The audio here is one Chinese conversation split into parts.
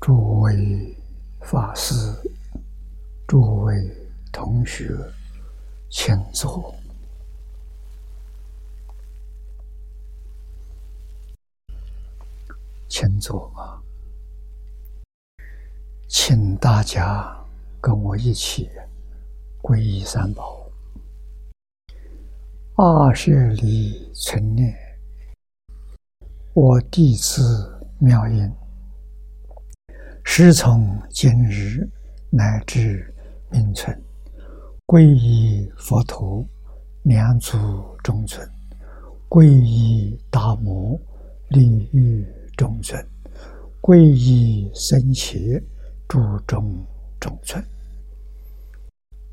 诸位法师、诸位同学，请坐，请坐啊！请大家跟我一起皈依三宝，二舍离存念，我弟子妙音。时从今日乃至命存，皈依佛陀，两足中存；皈依大摩，利欲中尊；皈依僧伽，注中中尊。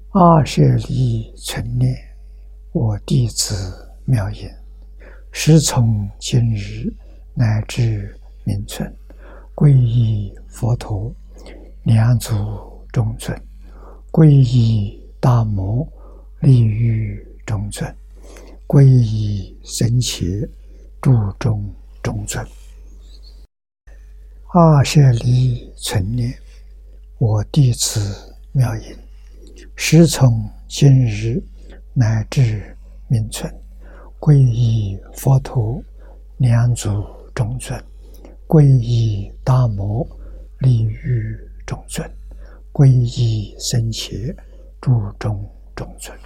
二舍利存念，我弟子妙音，时从今日乃至命存。皈依佛陀，两足中尊；皈依大摩，利欲中尊；皈依僧伽，注中中尊。二舍离存念，我弟子妙音，时从今日乃至命存，皈依佛陀，两足中尊。皈依大摩，利于众尊；皈依僧伽，注中中尊。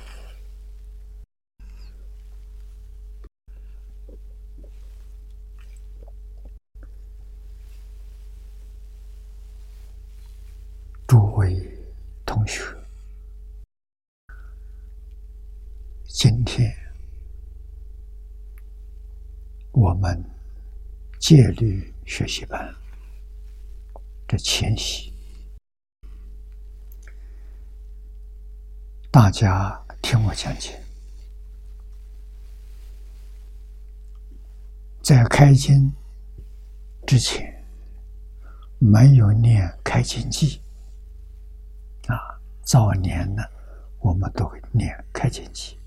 诸位同学，今天我们戒律。学习班的前夕，大家听我讲解。在开经之前，没有念开经记啊。早年呢，我们都会念开经记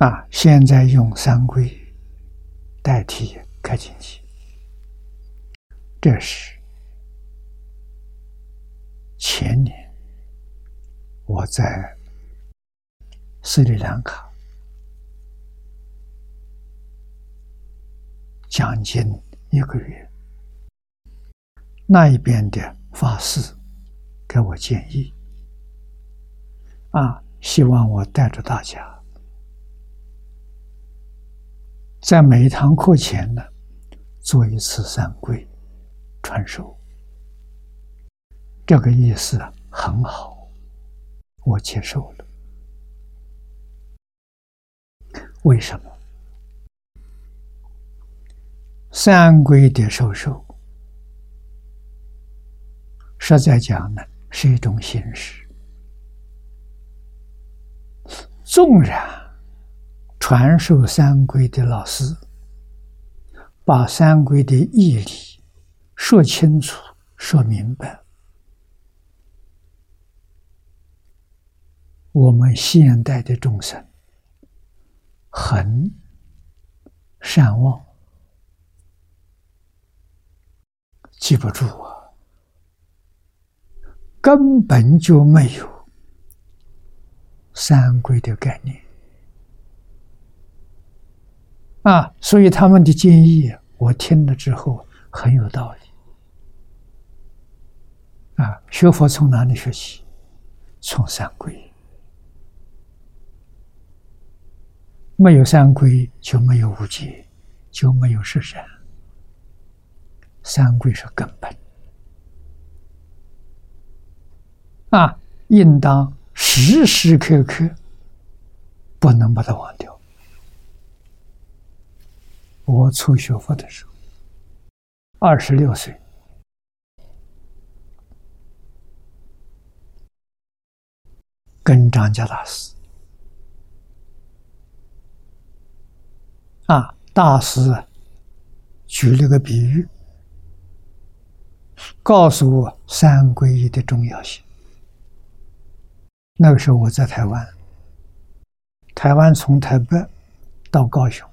啊。现在用三规代替。开经记，这是前年我在斯里兰卡讲经一个月，那一边的法师给我建议，啊，希望我带着大家在每一堂课前呢。做一次三规传授，这个意思很好，我接受了。为什么？三规的授受，实在讲呢，是一种形式。纵然传授三规的老师。把三规的义理说清楚、说明白，我们现代的众生很善忘，记不住啊，根本就没有三规的概念。啊，所以他们的建议，我听了之后很有道理。啊，学佛从哪里学习？从三规。没有三规，就没有无戒，就没有十善。三规是根本。啊，应当时时刻刻不能把它忘掉。我初学佛的时候，二十六岁，跟张家大师。啊，大师举了个比喻，告诉我三皈依的重要性。那个时候我在台湾，台湾从台北到高雄。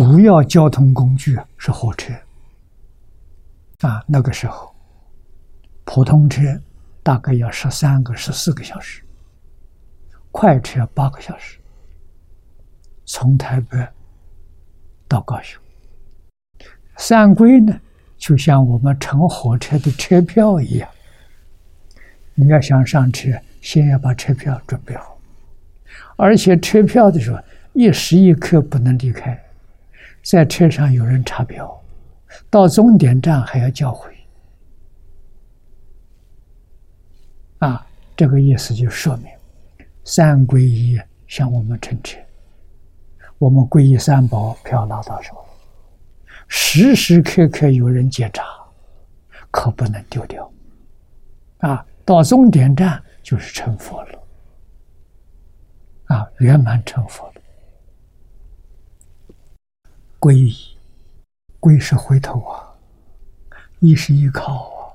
主要交通工具是火车，啊，那个时候普通车大概要十三个、十四个小时，快车八个小时，从台北到高雄。三规呢，就像我们乘火车的车票一样，你要想上车，先要把车票准备好，而且车票的时候一时一刻不能离开，在车上有人查票，到终点站还要交回。啊，这个意思就说明，三皈依向我们乘车，我们皈依三宝，票拿到手。时时刻刻有人检查，可不能丢掉。啊，到终点站就是成佛了，啊，圆满成佛了。皈依，皈是回头啊，依是依靠啊。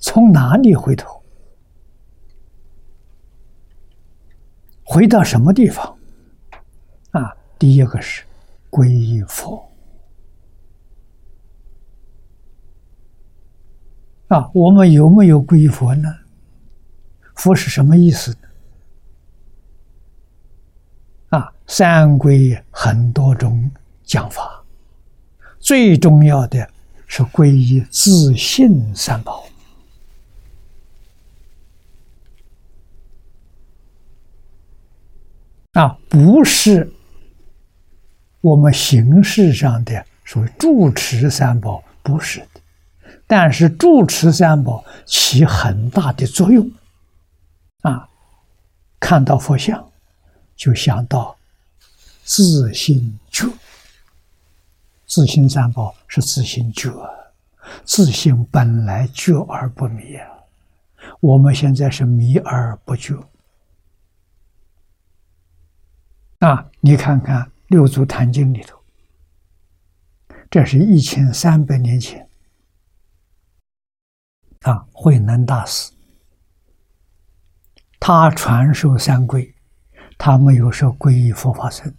从哪里回头？回到什么地方？啊，第一个是皈依佛。啊，我们有没有皈依佛呢？佛是什么意思？啊，三皈很多种讲法，最重要的是皈依自信三宝。啊，不是我们形式上的所谓住持三宝，不是的。但是住持三宝起很大的作用，啊，看到佛像就想到自信，自心三宝是自心觉，自心本来觉而不迷啊，我们现在是迷而不觉，啊，你看看《六祖坛经》里头，这是一千三百年前。啊，慧能大师，他传授三皈，他没有说皈依佛法僧，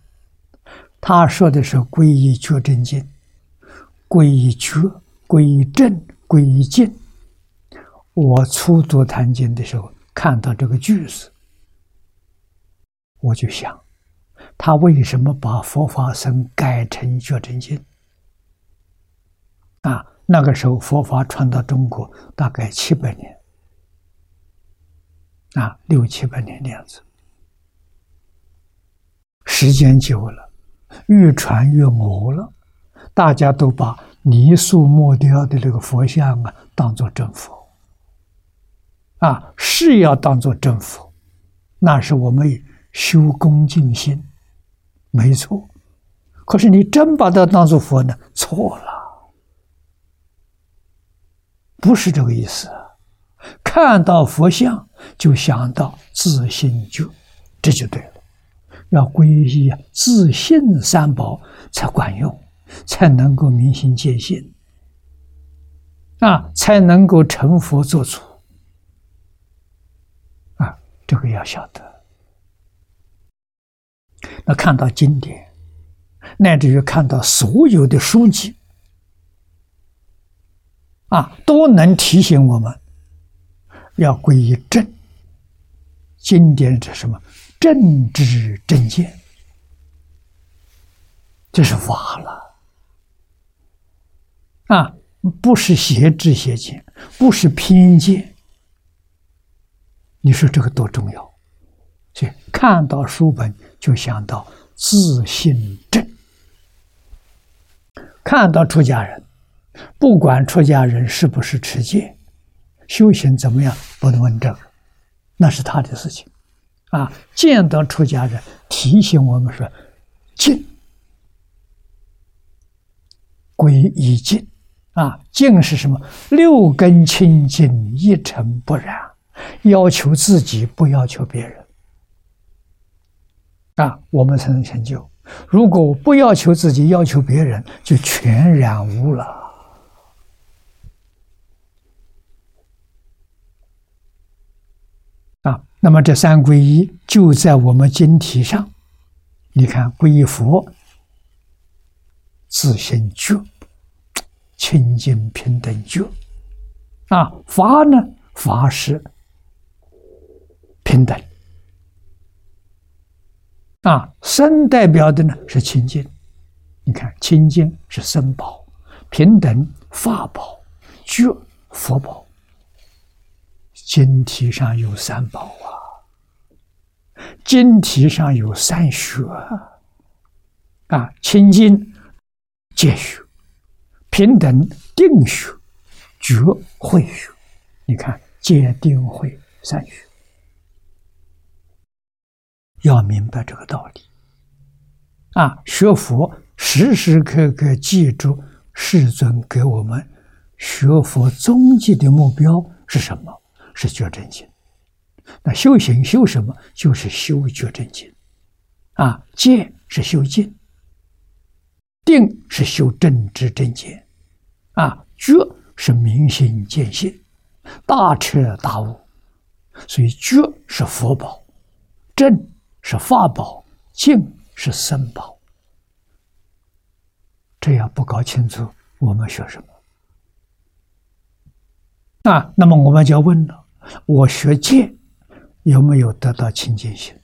他说的是皈依觉真经，皈依觉，皈依正，皈依净。我初读《坛经》的时候，看到这个句子，我就想，他为什么把佛法僧改成觉真经？啊？那个时候，佛法传到中国大概七百年，啊，六七百年的样子。时间久了，越传越魔了，大家都把泥塑木雕的这个佛像啊当做真佛，啊，是要当做真佛，那是我们修恭敬心，没错。可是你真把它当做佛呢，错了。不是这个意思，看到佛像就想到自信就，这就对了。要皈依自信三宝才管用，才能够明心见性，啊，才能够成佛做主。啊，这个要晓得。那看到经典，乃至于看到所有的书籍。啊，都能提醒我们要皈依正。经典是什么？正知正见，这是法了。啊，不是邪知邪见，不是偏见。你说这个多重要？所以看到书本就想到自信正，看到出家人。不管出家人是不是持戒，修行怎么样，不能问这个，那是他的事情。啊，见到出家人，提醒我们说：净，归一净。啊，净是什么？六根清净，一尘不染。要求自己，不要求别人。啊，我们才能成就。如果我不要求自己，要求别人，就全然污了。那么这三皈依就在我们经题上，你看皈依佛，自心觉，清净平等觉。啊，法呢？法是平等。啊，身代表的呢是清净。你看，清净是身宝，平等法宝，觉佛宝。经体上有三宝啊，经体上有三学啊，清净戒学，平等定学，觉慧学。你看，戒定慧三学，要明白这个道理啊！学佛时时刻刻记住世尊给我们学佛终极的目标是什么？是觉真经，那修行修什么？就是修觉真经，啊，戒是修静，定是修正知正见，啊，觉是明心见性，大彻大悟。所以觉是佛宝，正是法宝，静是僧宝。这样不搞清楚，我们学什么？啊，那么我们就要问了。我学戒有没有得到清净心？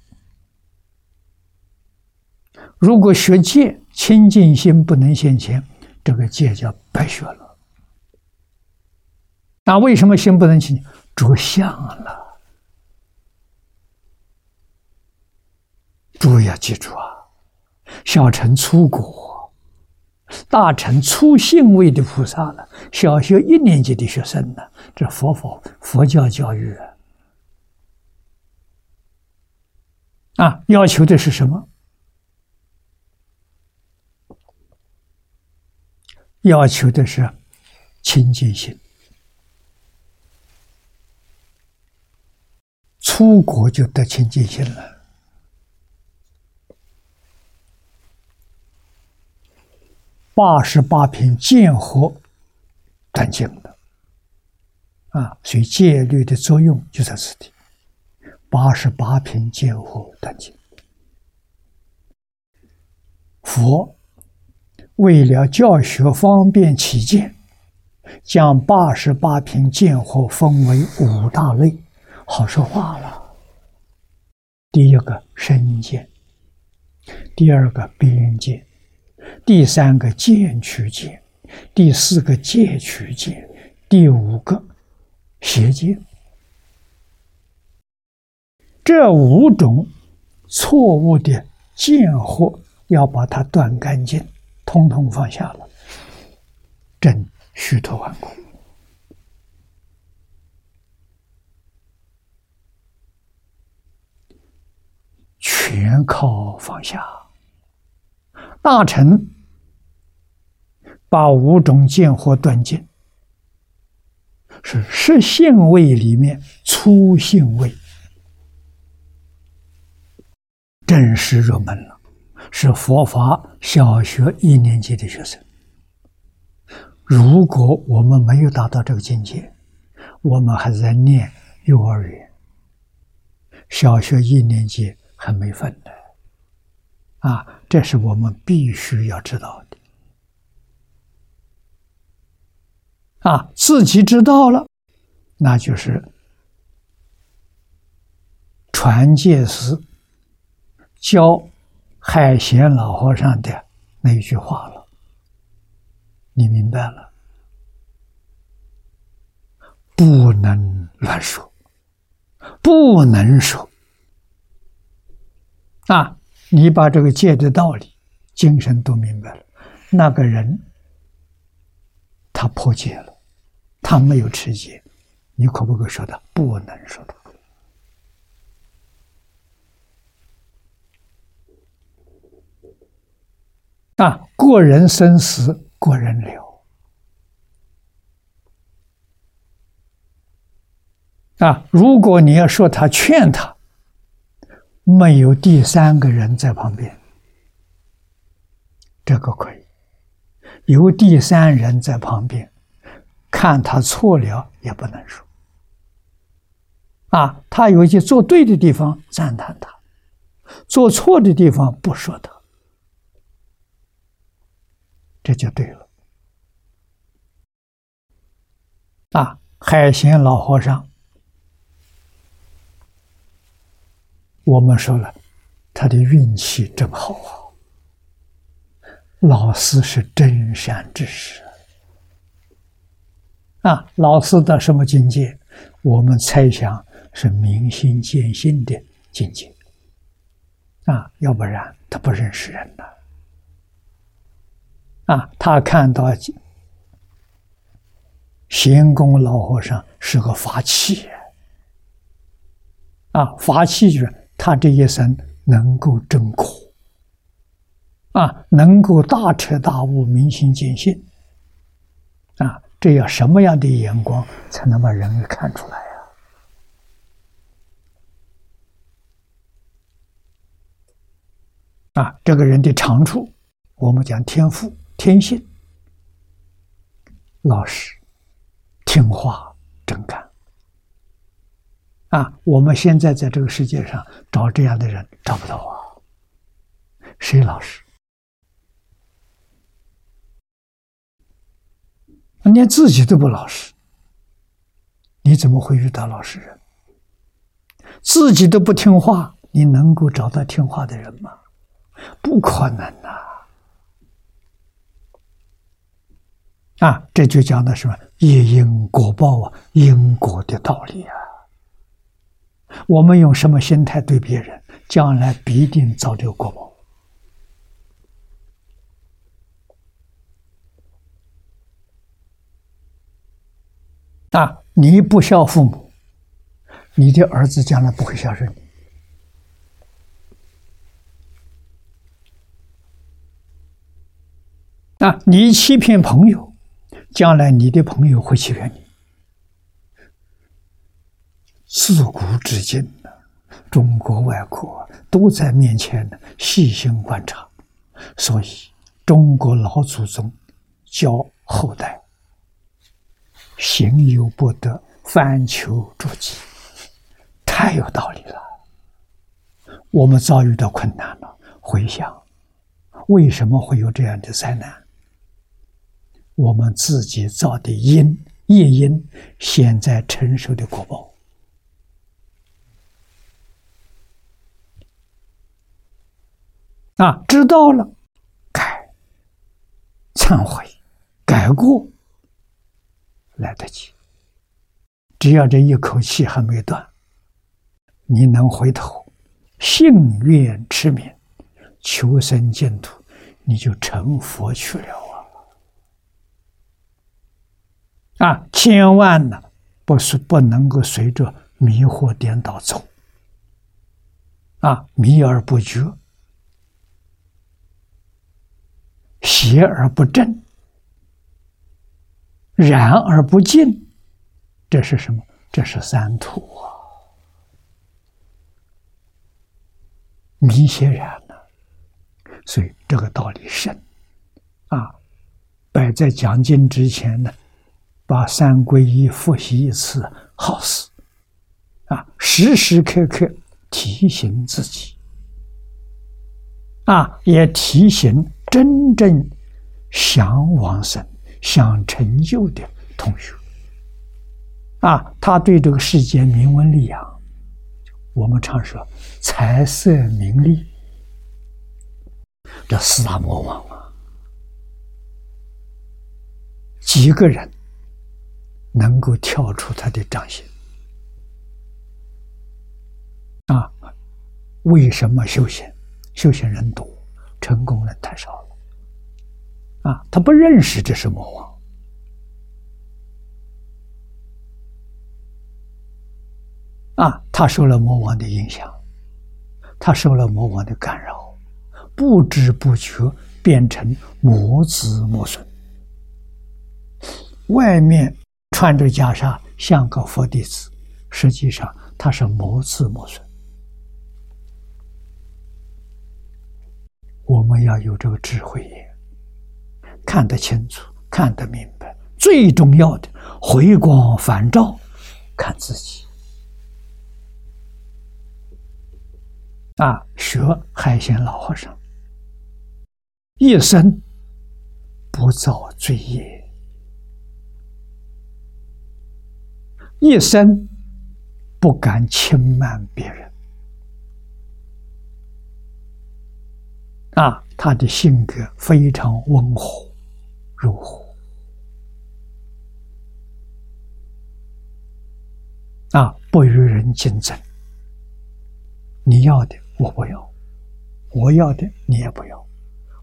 如果学戒清净心不能现前，这个戒叫白学了。那为什么心不能清？着相了。诸位要记住啊，小乘出果，大乘初信位的菩萨了，小学一年级的学生呢？这佛法佛教教育啊，要求的是什么？要求的是清净心。出国就得清净心了。八十八品见惑断净的。啊，所以戒律的作用就在此地。八十八品戒惑断尽。佛为了教学方便起见，将八十八品见惑分为五大类，好说话了。第一个身见，第二个边见，第三个见取见，第四个戒取见，第五个。邪见，这五种错误的见惑，要把它断干净，通通放下了，真虚脱顽固，全靠放下。大臣把五种见或断尽。是实性位里面粗性位，正式入门了。是佛法小学一年级的学生。如果我们没有达到这个境界，我们还在念幼儿园。小学一年级还没分呢，啊，这是我们必须要知道的。啊，自己知道了，那就是传戒士教海贤老和尚的那一句话了。你明白了？不能乱说，不能说。啊，你把这个戒的道理、精神都明白了，那个人他破戒了。他没有持戒，你可不可以说他？不能说他。啊，过人生死，过人流。啊，如果你要说他劝他，没有第三个人在旁边，这个可以；有第三人在旁边。看他错了也不能说，啊，他有一些做对的地方赞叹他，做错的地方不说他，这就对了。啊，海贤老和尚，我们说了，他的运气真好啊！老师是真善之士啊！老师的什么境界？我们猜想是明心见性的境界啊，要不然他不认识人了啊！他看到。贤公老和尚是个法器啊，法器就是他这一生能够证果，啊，能够大彻大悟、明心见性，啊，这要什么样的眼光才能把人给看出来呀？啊，这个人的长处，我们讲天赋、天性、老实。听话、真干啊！我们现在在这个世界上找这样的人找不到啊。谁老实？连自己都不老实，你怎么会遇到老实人？自己都不听话，你能够找到听话的人吗？不可能呐！啊，这就讲的什么业因果报啊，因果的道理啊。我们用什么心态对别人，将来必定遭这个果报。啊，你不孝父母，你的儿子将来不会孝顺你。啊，你欺骗朋友。将来你的朋友会欺骗你。自古至今呢，中国外国都在面前呢细心观察，所以中国老祖宗教后代行有不得，反求诸己，太有道理了。我们遭遇到困难了，回想为什么会有这样的灾难？我们自己造的因业因，现在承受的果报啊，知道了，改、忏悔、改过，来得及。只要这一口气还没断，你能回头，信愿持名，求生净土，你就成佛去了。啊，千万呢，不是不能够随着迷惑颠倒走。啊，迷而不觉，邪而不正，然而不净，这是什么？这是三途啊！迷邪然呢，所以这个道理深啊，摆在讲经之前呢。把三皈依复习一次，好事啊！时时刻刻提醒自己啊，也提醒真正想往生、想成就的同学啊。他对这个世界名闻利养，我们常说财色名利，这四大魔王啊，几个人。能够跳出他的掌心啊？为什么修行？修行人多，成功人太少了啊！他不认识这是魔王啊！他受了魔王的影响，他受了魔王的干扰，不知不觉变成魔子魔孙，外面。穿着袈裟像个佛弟子，实际上他是魔子魔孙。我们要有这个智慧眼，看得清楚，看得明白。最重要的，回光返照，看自己。啊，学海鲜老和尚，一生不造罪业。一生不敢轻慢别人。啊，他的性格非常温和、柔和。啊，不与人竞争。你要的我不要，我要的你也不要。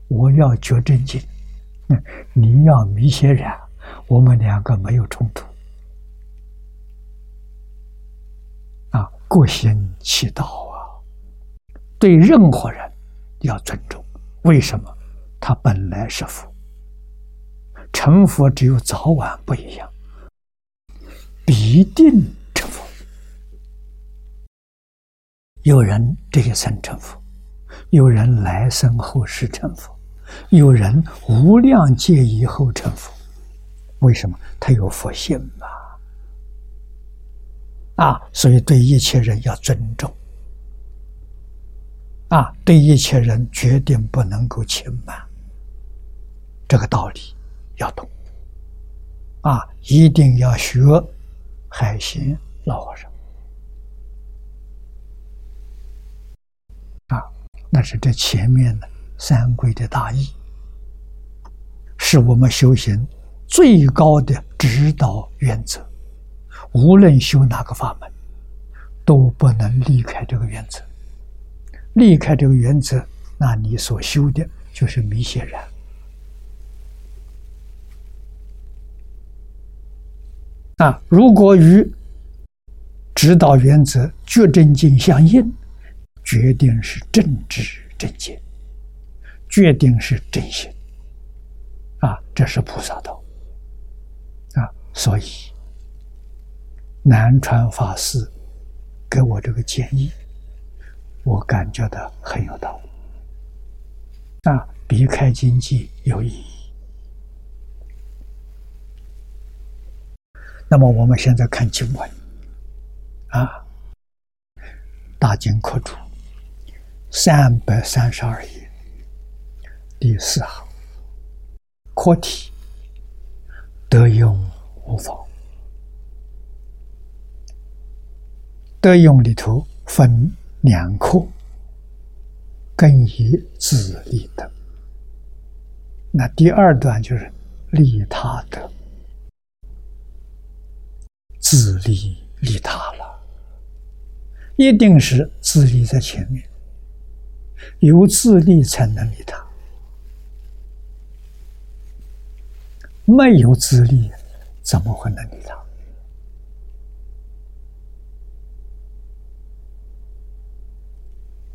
我要觉正经，你要迷邪染，我们两个没有冲突。啊，各行其道啊，对任何人要尊重。为什么？他本来是佛，成佛只有早晚不一样，必定成佛。有人这一生成佛，有人来生后世成佛，有人无量劫以后成佛。为什么？他有佛性嘛。啊，所以对一切人要尊重。啊，对一切人决定不能够轻慢，这个道理要懂。啊，一定要学海贤老和尚。啊，那是这前面的三规的大义，是我们修行最高的指导原则。无论修哪个法门，都不能离开这个原则。离开这个原则，那你所修的就是迷显然。啊，如果与指导原则觉真经相应，决定是正知正见，决定是真心。啊，这是菩萨道。啊，所以南传法师给我这个建议。我感觉到很有道理，啊，避开经济有意义。那么我们现在看经文，啊，大经科注三百三十二页第四行，课题德用无妨，德用里头分。两课，根以自利德。那第二段就是利他德，自利利他了，一定是自利在前面，有自利才能利他，没有自利怎么会能利他？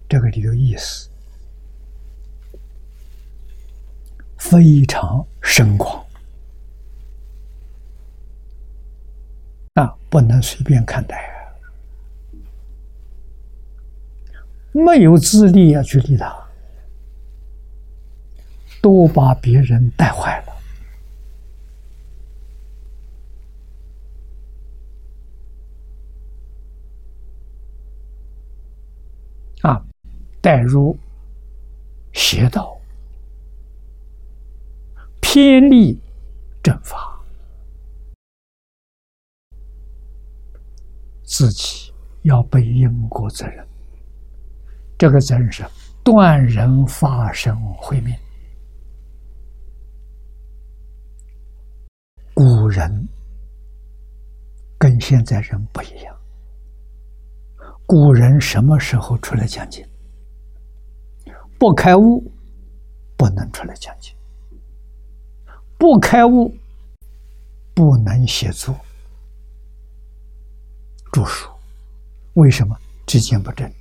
这个里头意思非常深广。啊，不能随便看待啊！没有自利要去利他，都把别人带坏了啊！带入邪道，偏离正法，自己要背因果责任。这个责任是断人发生慧命。古人跟现在人不一样，古人什么时候出来讲经？不开悟，不能出来讲经；不开悟，不能写作、著书。为什么？知见不正。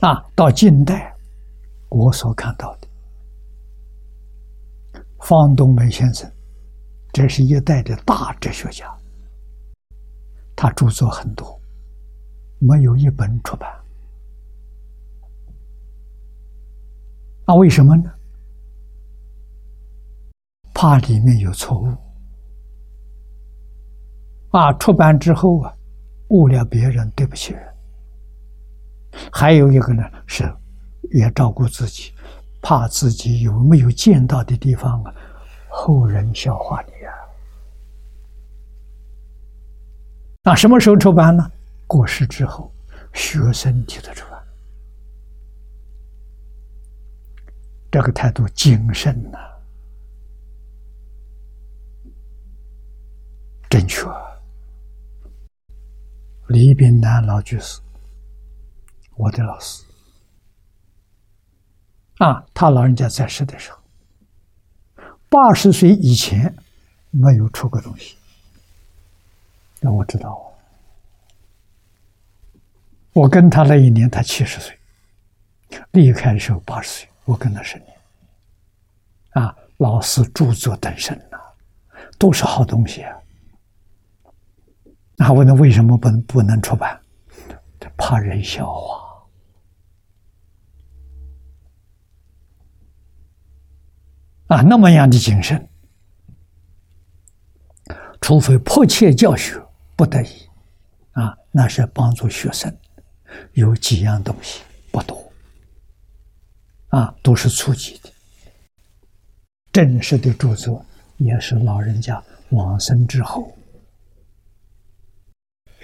啊，到近代，我所看到的，方东梅先生，这是一代的大哲学家，他著作很多，没有一本出版。那为什么呢？怕里面有错误啊！出版之后啊，误了别人，对不起人。还有一个呢，是也照顾自己，怕自己有没有见到的地方啊，后人笑话你啊。那什么时候出版呢？过世之后，学生替他出版。这个态度谨慎呐，正确。李炳南老居士，我的老师啊，他老人家在世的时候，八十岁以前没有出过东西，那我知道。我跟他那一年，他七十岁，离开的时候八十岁。我跟他十年，啊，老师著作等身呐，都是好东西啊。那问他为什么不能不能出版？怕人笑话啊，那么样的谨慎，除非迫切教学不得已，啊，那是帮助学生，有几样东西不多。啊，都是初级的。正式的著作也是老人家往生之后，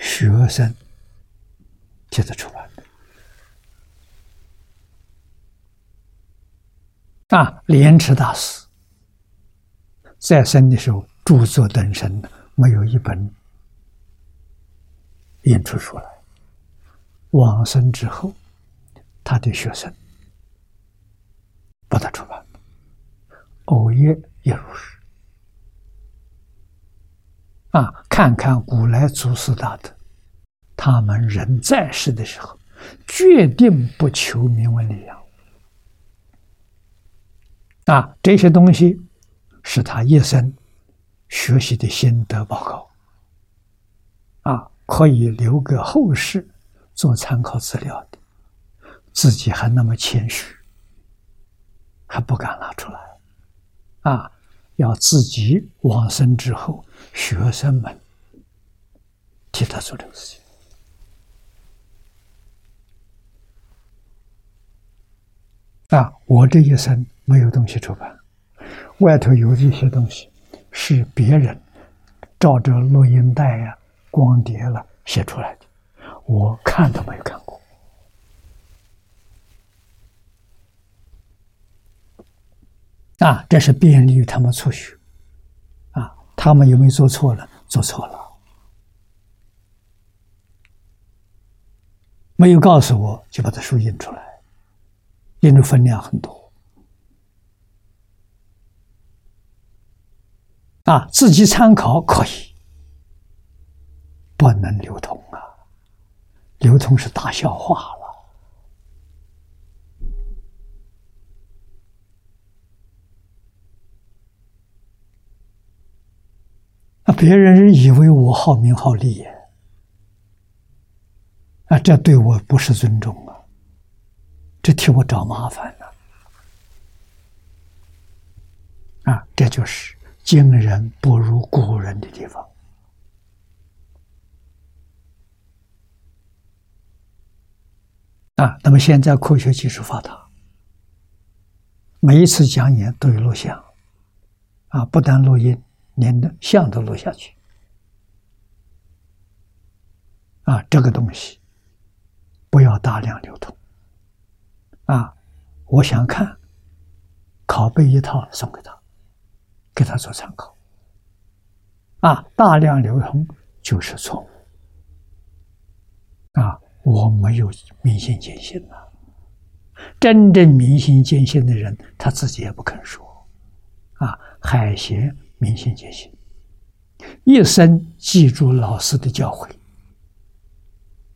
学生替他出版的。啊，莲池大师在生的时候著作等身，没有一本印出出来。往生之后，他的学生。把它出版，偶业也如是。啊，看看古来祖师大德，他们人在世的时候，决定不求名闻利养。啊，这些东西是他一生学习的心得报告。啊，可以留给后世做参考资料的，自己还那么谦虚。还不敢拿出来，啊！要自己往生之后，学生们替他做这个事情。啊！我这一生没有东西出版，外头有一些东西是别人照着录音带呀、光碟了写出来的，我看都没有看过。啊，这是便利于他们出学，他们有没有做错了？做错了，没有告诉我就把它书印出来，印的分量很多，啊，自己参考可以，不能流通啊，流通是大笑话了。别人以为我好名好利，啊，这对我不是尊重啊，这替我找麻烦了，啊，这就是今人不如古人的地方，啊，那么现在科学技术发达，每一次讲演都有录像，啊，不但录音。连的像都录下去，啊，这个东西不要大量流通，啊，我想看，拷贝一套送给他，给他做参考，啊，大量流通就是错误，啊，我没有明心见性呐，真正明心见性的人，他自己也不肯说，啊，海贤。明心见性，一生记住老师的教诲，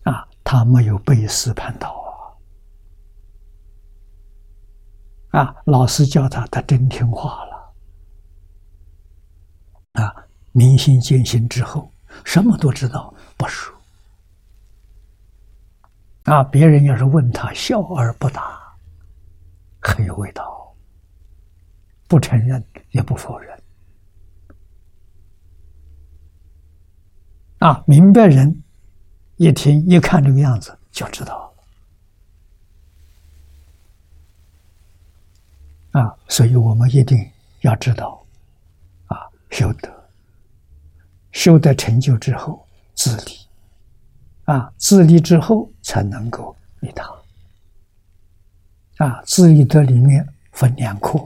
啊，他没有背师叛道啊，啊，老师教他，他真听话了，啊，明心见性之后，什么都知道，不说，啊，别人要是问他，笑而不答，很有味道，不承认也不否认。啊，明白人一听一看这个样子就知道啊，所以我们一定要知道啊，修德，修得成就之后，自立，啊，自立之后才能够利他，啊，自立的里面分两课，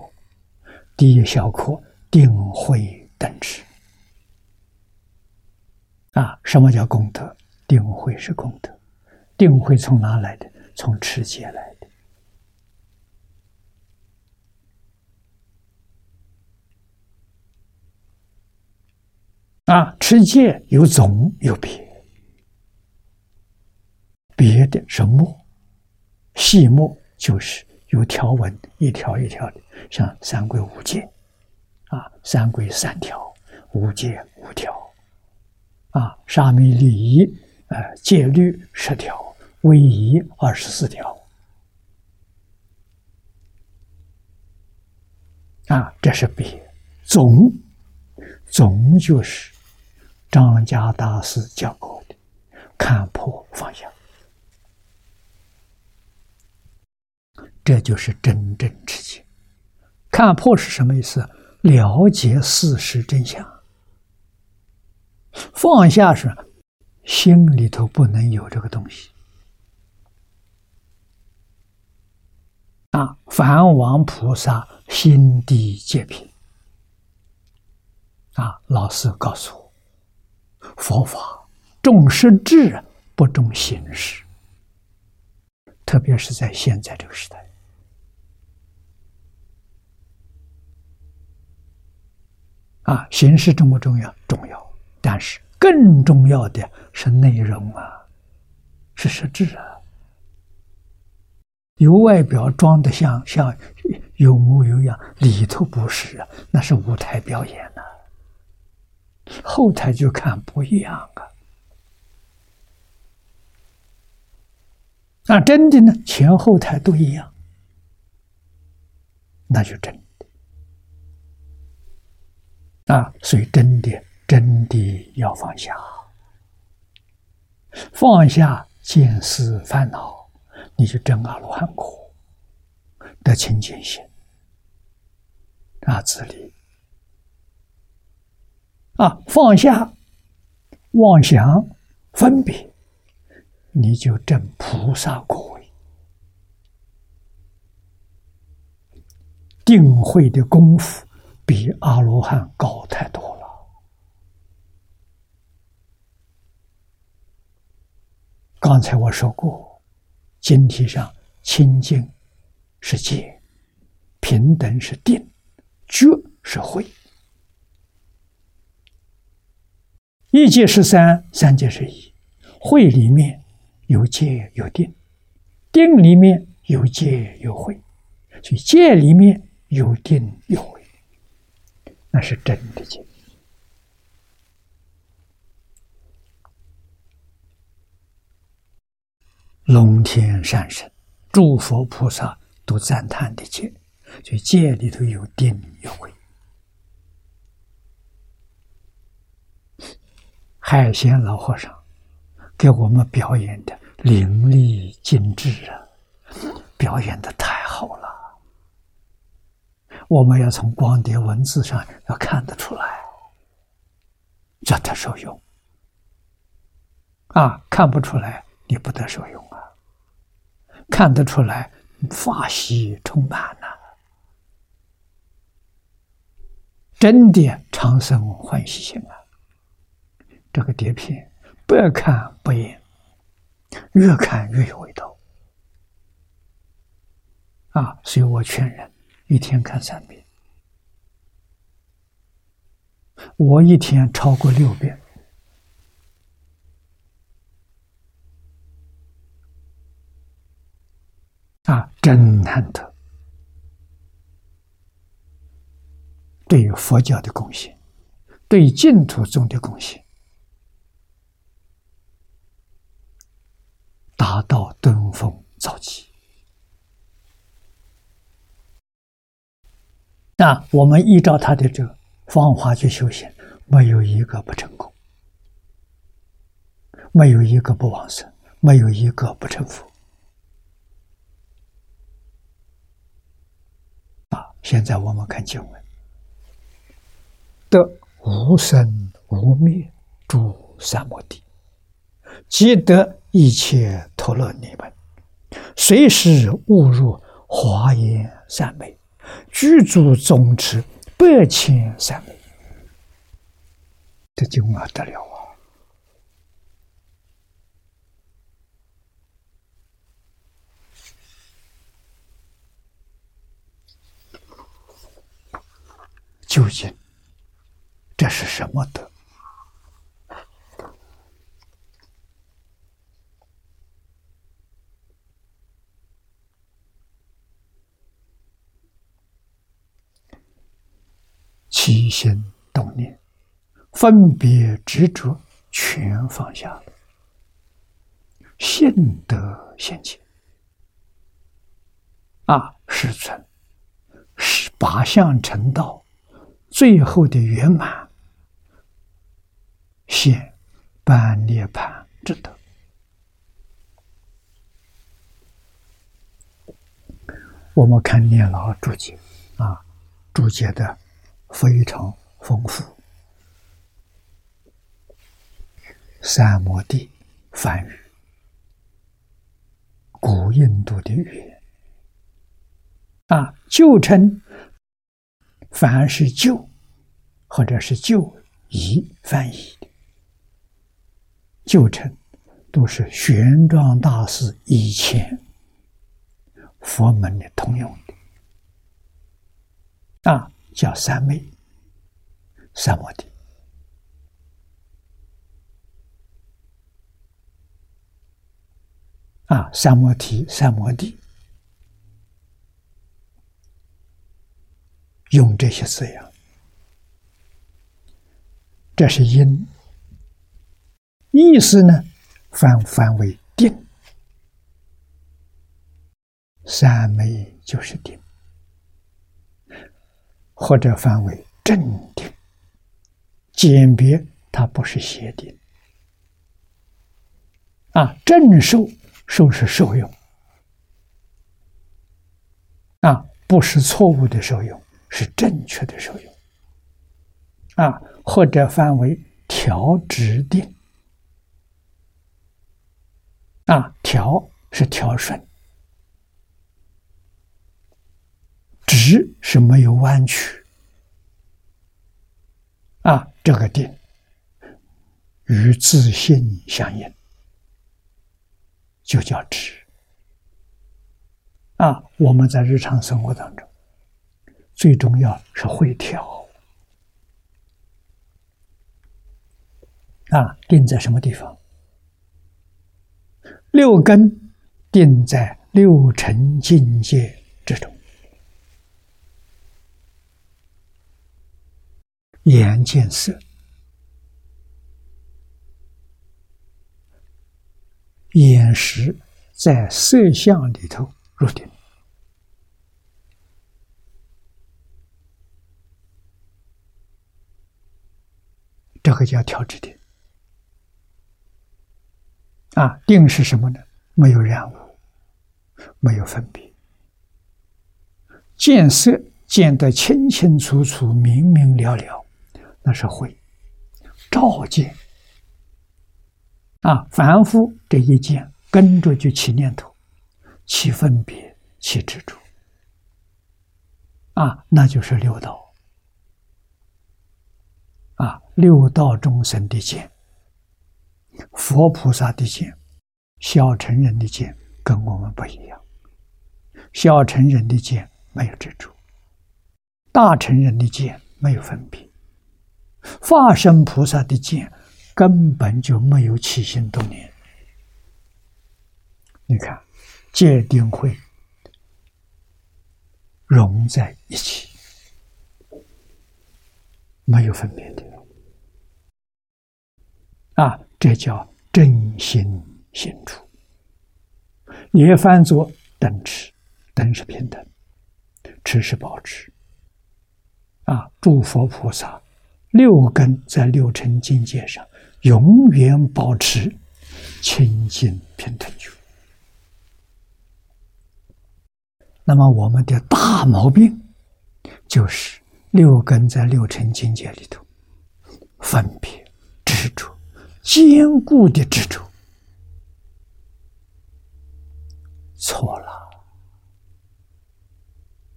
第一小课定慧等持，啊，什么叫功德？定慧是功德，定慧从哪来的？从持戒来的。啊，持戒有总有别，别的是墨，细末就是有条纹，一条一条的，像三规五戒，啊，三规三条，五戒五条，啊，沙弥礼仪，呃，戒律十条，威仪二十四条，啊，这是别，总，总就是。张家大师教过的，看破放下，这就是真正持戒。看破是什么意思？了解事实真相。放下是心里头不能有这个东西。啊，梵王菩萨心地戒品。啊，老师告诉我。佛法重实质，不重形式，特别是在现在这个时代，啊，形式重不重要？重要，但是更重要的是内容啊，是实质啊。由外表装的像像有模有样，里头不是啊，那是舞台表演呐。后台就看不一样啊，那真的呢？前后台都一样，那就真的啊。所以真的真的要放下，放下见思烦恼，你就真阿罗汉果的清净心啊，自立。啊，放下妄想分别，你就证菩萨果位。定慧的功夫比阿罗汉高太多了。刚才我说过，经题上清净是戒，平等是定，觉是慧。一界是三，三界是一。慧里面有戒有定，定里面有戒有慧，所以戒里面有定有慧，那是真的戒。龙天善神、诸佛菩萨都赞叹的戒，所以戒里头有定有慧。海鲜老和尚给我们表演的淋漓尽致啊，表演的太好了。我们要从光碟文字上要看得出来，这得受用啊！看不出来，你不得受用！看得出来，法喜充满呐，真的长生欢喜心啊！这个碟片，百看不厌，越看越有味道啊！所以我劝人一天看三遍，我一天超过六遍啊，真难得！对于佛教的贡献，对净土宗的贡献。达到登峰造极。那我们依照他的这个方法去修行，没有一个不成功，没有一个不往生，没有一个不成佛。啊！现在我们看经文：得无生无灭诸三摩地。即得一切陀罗尼门，随时误入华严三昧，具足总持百千三昧。这经啊，得了啊！究竟这是什么德？起心动念，分别执着，全放下了，性德现前啊！是存是八相成道。最后的圆满，现半涅盘之德。我们看念老注解啊，注解的非常丰富。三摩地梵语，古印度的语言啊，旧称。凡是旧，或者是旧译翻译。的旧称，都是玄奘大师以前佛门的通用的。啊，叫三昧、三摩地。啊，三摩提、三摩地。用这些字样，这是因，意思呢，翻翻为定，三昧就是定，或者翻为正定，简别它不是邪定，啊，正受受是受用，啊，不是错误的受用。是正确的受用啊，或者翻为调直定啊，调是调顺，直是没有弯曲啊，这个定与自信相应，就叫直啊。我们在日常生活当中。最重要是会调啊，定在什么地方？六根定在六尘境界之中，眼见色，眼识在色相里头入定。这个叫调制定。啊，定是什么呢？没有染污，没有分别，见色见得清清楚楚、明明了了，那是慧，照见。啊，凡夫这一见跟着就起念头，起分别，起执着。啊，那就是六道。啊，六道众生的见，佛菩萨的见，小乘人的见跟我们不一样。小乘人的见没有执着，大乘人的见没有分别，化身菩萨的见根本就没有起心动念。你看，戒定慧融在一起。没有分别的啊，这叫真心心处。也翻作等持，等是平等，持是保持。啊，诸佛菩萨六根在六尘境界上永远保持清净平等觉。那么我们的大毛病就是。六根在六尘境界里头分别执着坚固的执着错了。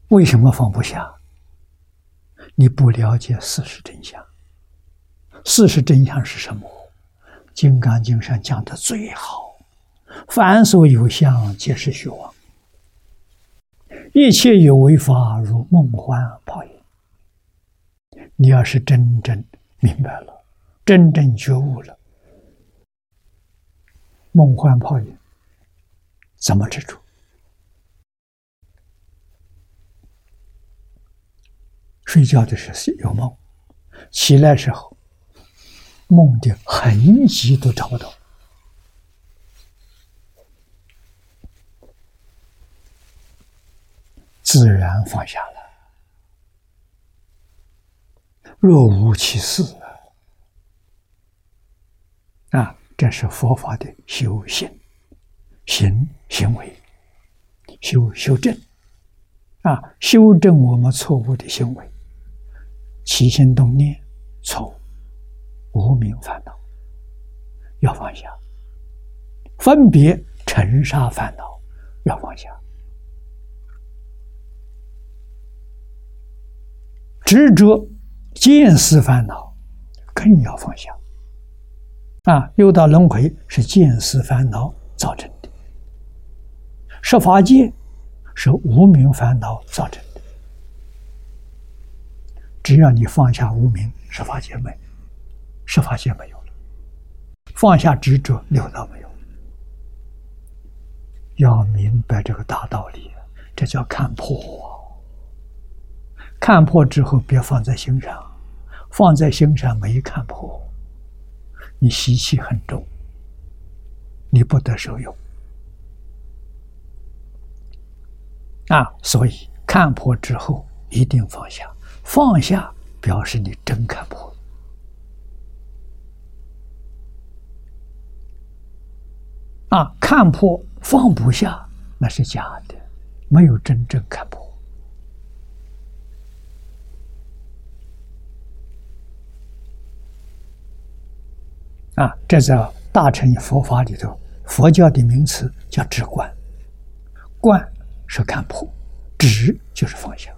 为什么放不下？你不了解事实真相。事实真相是什么？金刚经上讲的最好凡所有相皆是虚妄。一切有为法如梦幻泡影你要是真正明白了，真正觉悟了，梦幻泡影怎么执着？睡觉的时候有梦，起来时候。梦的痕迹都找不到，自然放下了。若无其事啊，这是佛法的修行、行行为、修修正啊，修正我们错误的行为、起心动念错。无名烦恼要放下，分别尘沙烦恼要放下，执着见思烦恼更要放下。啊，六道轮回是见思烦恼造成的，十法界是无名烦恼造成的。只要你放下无名，十法界没。十法界没有了，放下执着，六道没有。要明白这个大道理，这叫看破。看破之后，别放在心上，放在心上没看破，你习气很重，你不得受用。啊，所以看破之后一定放下，放下表示你真看破。啊，看破放不下，那是假的，没有真正看破。啊，这在大乘佛法里头，佛教的名词叫直观，观是看破，直就是放下。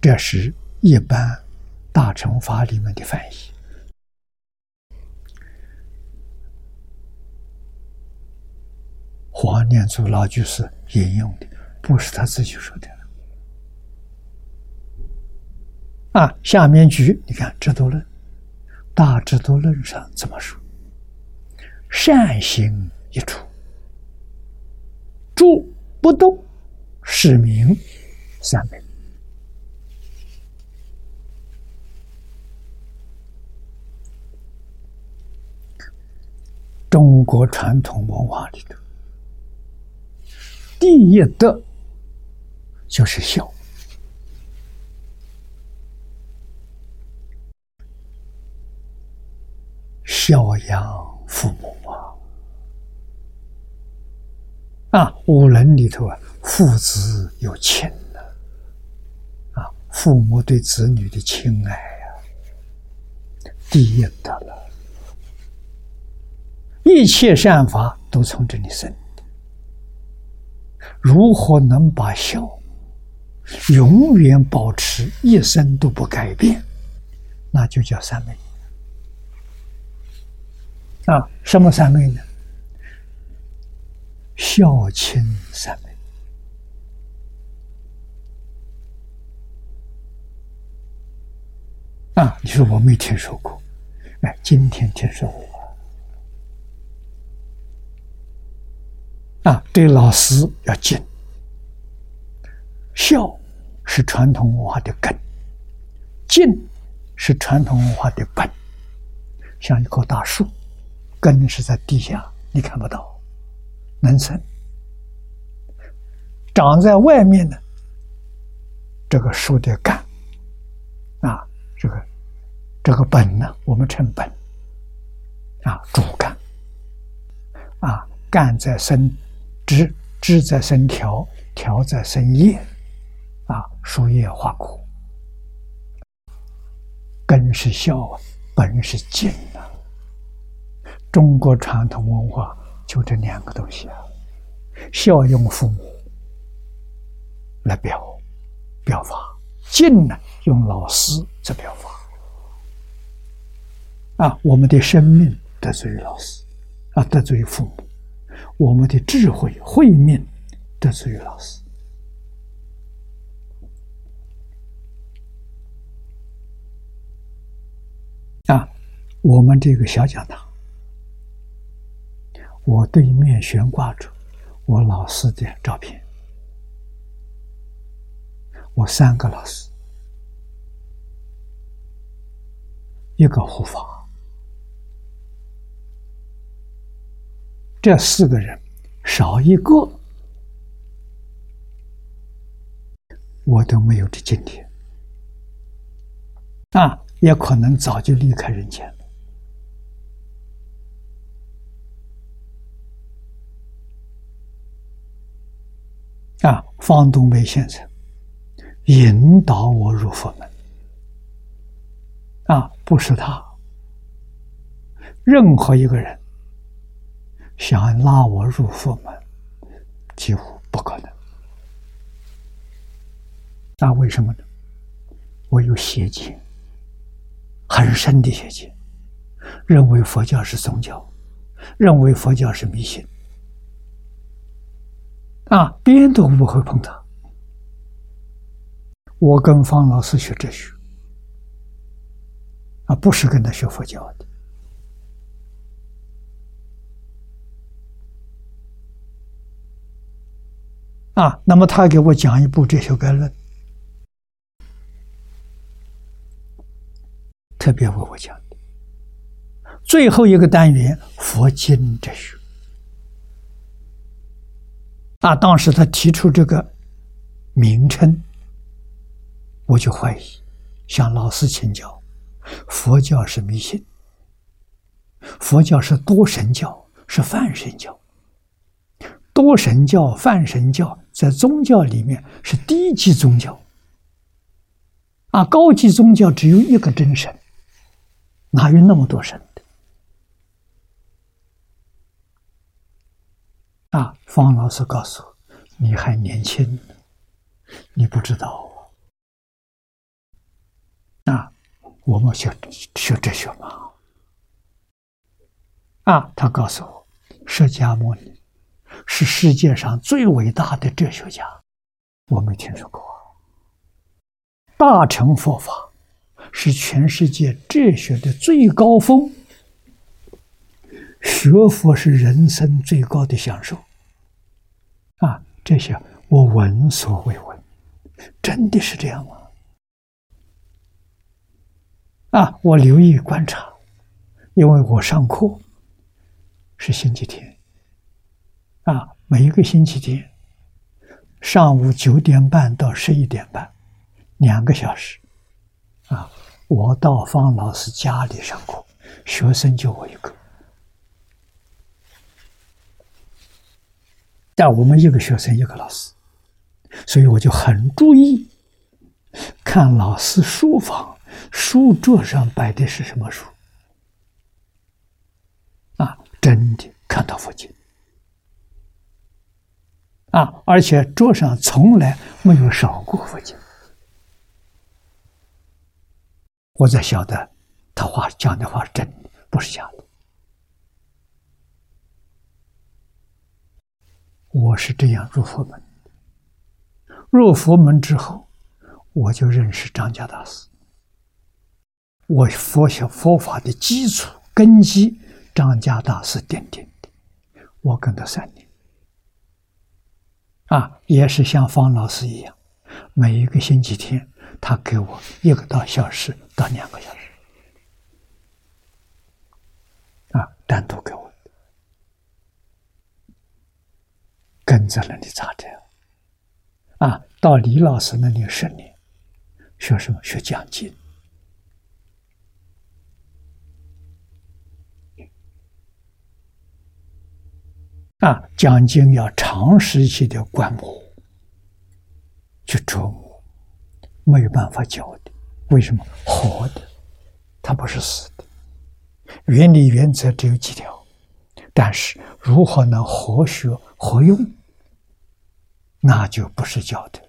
这是一般大乘法里面的翻译。黄念祖老居士引用的，不是他自己说的。啊，下面句你看《制度论》，《大制度论》上怎么说？善行一处，住不动，是名三昧。中国传统文化里头，第一德就是孝，孝养父母啊！啊，五伦里头啊，父子有情的啊，父母对子女的亲爱呀，第一德了。一切善法都从这里生，如何能把孝永远保持一生都不改变？那就叫三昧啊！什么三昧呢？孝亲三昧啊！你说我没听说过，哎，今天听说过。啊，对老师要敬，孝是传统文化的根，敬是传统文化的本。像一棵大树，根是在地下，你看不到，能生；长在外面的这个树的干，啊，这个这个本呢，我们称本，啊，主干，啊，干在身。枝枝在生条，条在生叶，啊，树叶化果。根是孝啊，本是敬啊。中国传统文化就这两个东西啊，孝用父母来表表法，敬呢用老师在表法。啊，我们的生命得罪于老师，啊，得罪于父母；我们的智慧、慧命得罪于老师。啊，我们这个小讲堂，我对面悬挂着我老师的照片，我三个老师，一个护法。这四个人少一个，我都没有这今天啊，也可能早就离开人间了。啊，方东梅先生引导我入佛门，啊，不是他，任何一个人。想拉我入佛门，几乎不可能。那为什么呢？我有邪见，很深的邪见，认为佛教是宗教，认为佛教是迷信。啊，边都不会碰他。我跟方老师学哲学，啊，不是跟他学佛教的。啊，那么他给我讲一部哲学概论，特别为我讲的最后一个单元佛经哲学。啊，当时他提出这个名称，我就怀疑，向老师请教，佛教是迷信，佛教是多神教，是泛神教。多神教、泛神教在宗教里面是低级宗教，啊，高级宗教只有一个真神，哪有那么多神的？啊，方老师告诉我，你还年轻，你不知道啊，我们学学哲学嘛，啊，他告诉我，释迦牟尼。是世界上最伟大的哲学家，我没听说过。大乘佛法是全世界哲学的最高峰，学佛是人生最高的享受。啊，这些我闻所未闻，真的是这样吗？啊，我留意观察，因为我上课是星期天。啊，每一个星期天，上午九点半到十一点半，两个小时，啊，我到方老师家里上课，学生就我一个，但我们一个学生一个老师，所以我就很注意看老师书房书桌上摆的是什么书，啊，真的看到佛经。啊！而且桌上从来没有少过佛经，我才晓得他话讲的话是真的，不是假的。我是这样入佛门。入佛门之后，我就认识张家大师。我佛学佛法的基础根基，张家大师奠定的。我跟他三年。啊，也是像方老师一样，每一个星期天，他给我一个多小时到两个小时，啊，单独给我，跟在那里扎着，啊，到李老师那里十年，学什么？学讲经。啊，讲经要长时期的观摩，去琢磨，没有办法教的。为什么？活的，它不是死的。原理原则只有几条，但是如何能活学活用，那就不是教的了，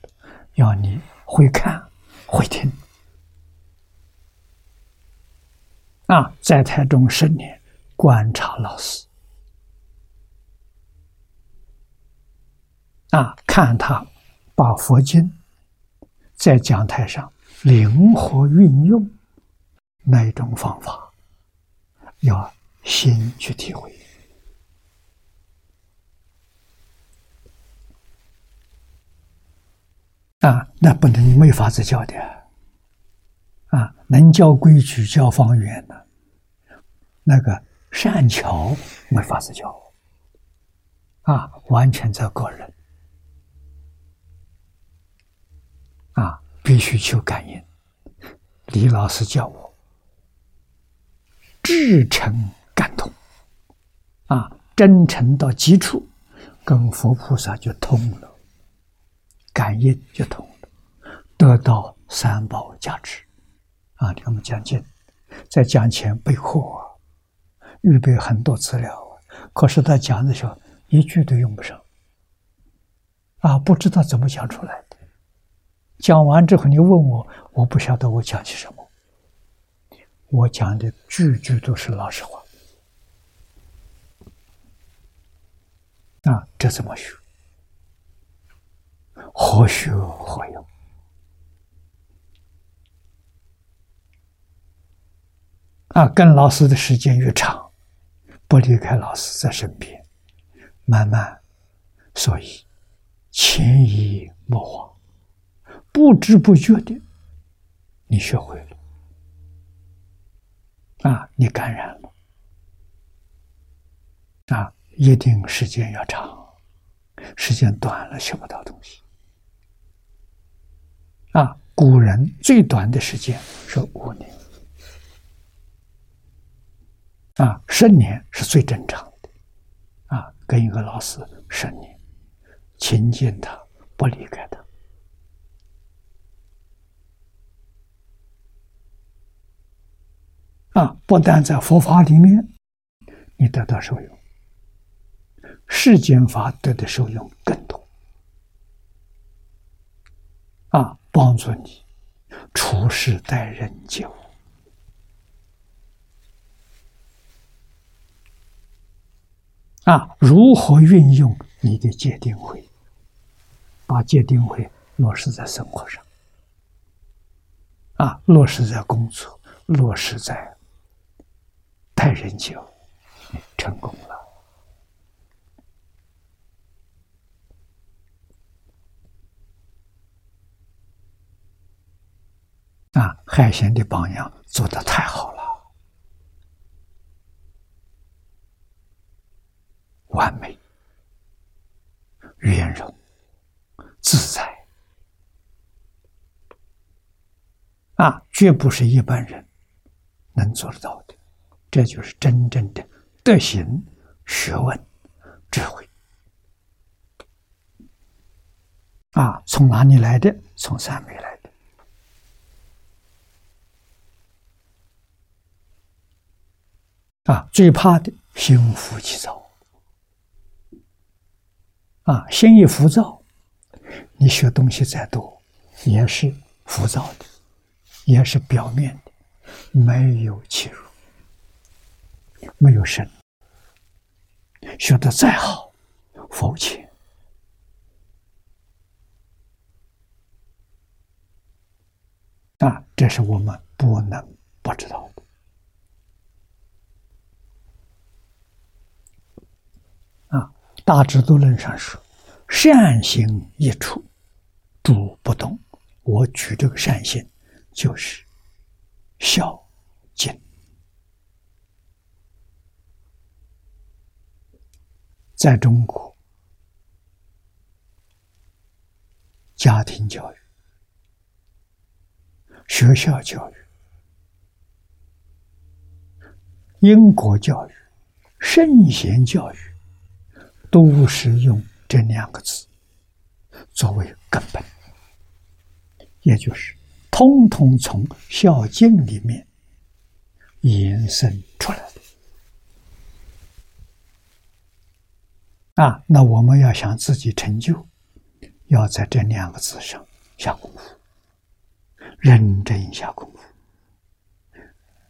要你会看会听。啊，在台中十年观察老师，啊，看他把佛经在讲台上灵活运用那一种方法，要心去体会。啊，那不能没法子教的。啊，能教规矩、教方圆的，那个善巧没法子教。啊，完全在个人。啊，必须求感应。李老师叫我，至诚感通。啊，真诚到极处，跟佛菩萨就通了，感应就通了，得到三宝加持。啊，给我们讲经，在讲前备课，预备很多资料，可是他讲的时候一句都用不上，啊，不知道怎么讲出来。讲完之后，你问我，我不晓得我讲些什么。我讲的句句都是老实话，啊，这怎么学？何学何用？啊，跟老师的时间越长，不离开老师在身边，慢慢，所以潜移默化，不知不觉的，你学会了，啊，你感染了，啊，一定时间要长，时间短了学不到东西，啊，古人最短的时间是五年。啊，十年是最正常的，啊，跟一个老师十年，亲近他，不离开他，啊，不但在佛法里面，你得到受用，世间法得的受用更多，啊，帮助你处事待人接物。啊，如何运用你的戒定慧，把戒定慧落实在生活上，啊，落实在工作，落实在待人接物，成功了。啊，海鲜的榜样做的太好了。完美、圆融、自在啊，绝不是一般人能做得到的。这就是真正的德行、学问、智慧啊！从哪里来的？从三昧来的啊！最怕的心浮气躁。啊，心一浮躁，你学东西再多，也是浮躁的，也是表面的，没有切入，没有神。学的再好，肤浅。啊，这是我们不能不知道的。啊，《大智度论》上说。善行一处，主不动。我举这个善行，就是孝敬。在中国，家庭教育、学校教育、英国教育、圣贤教育，都是用。这两个字作为根本，也就是通通从《孝经》里面延伸出来的。啊，那我们要想自己成就，要在这两个字上下功夫，认真下功夫。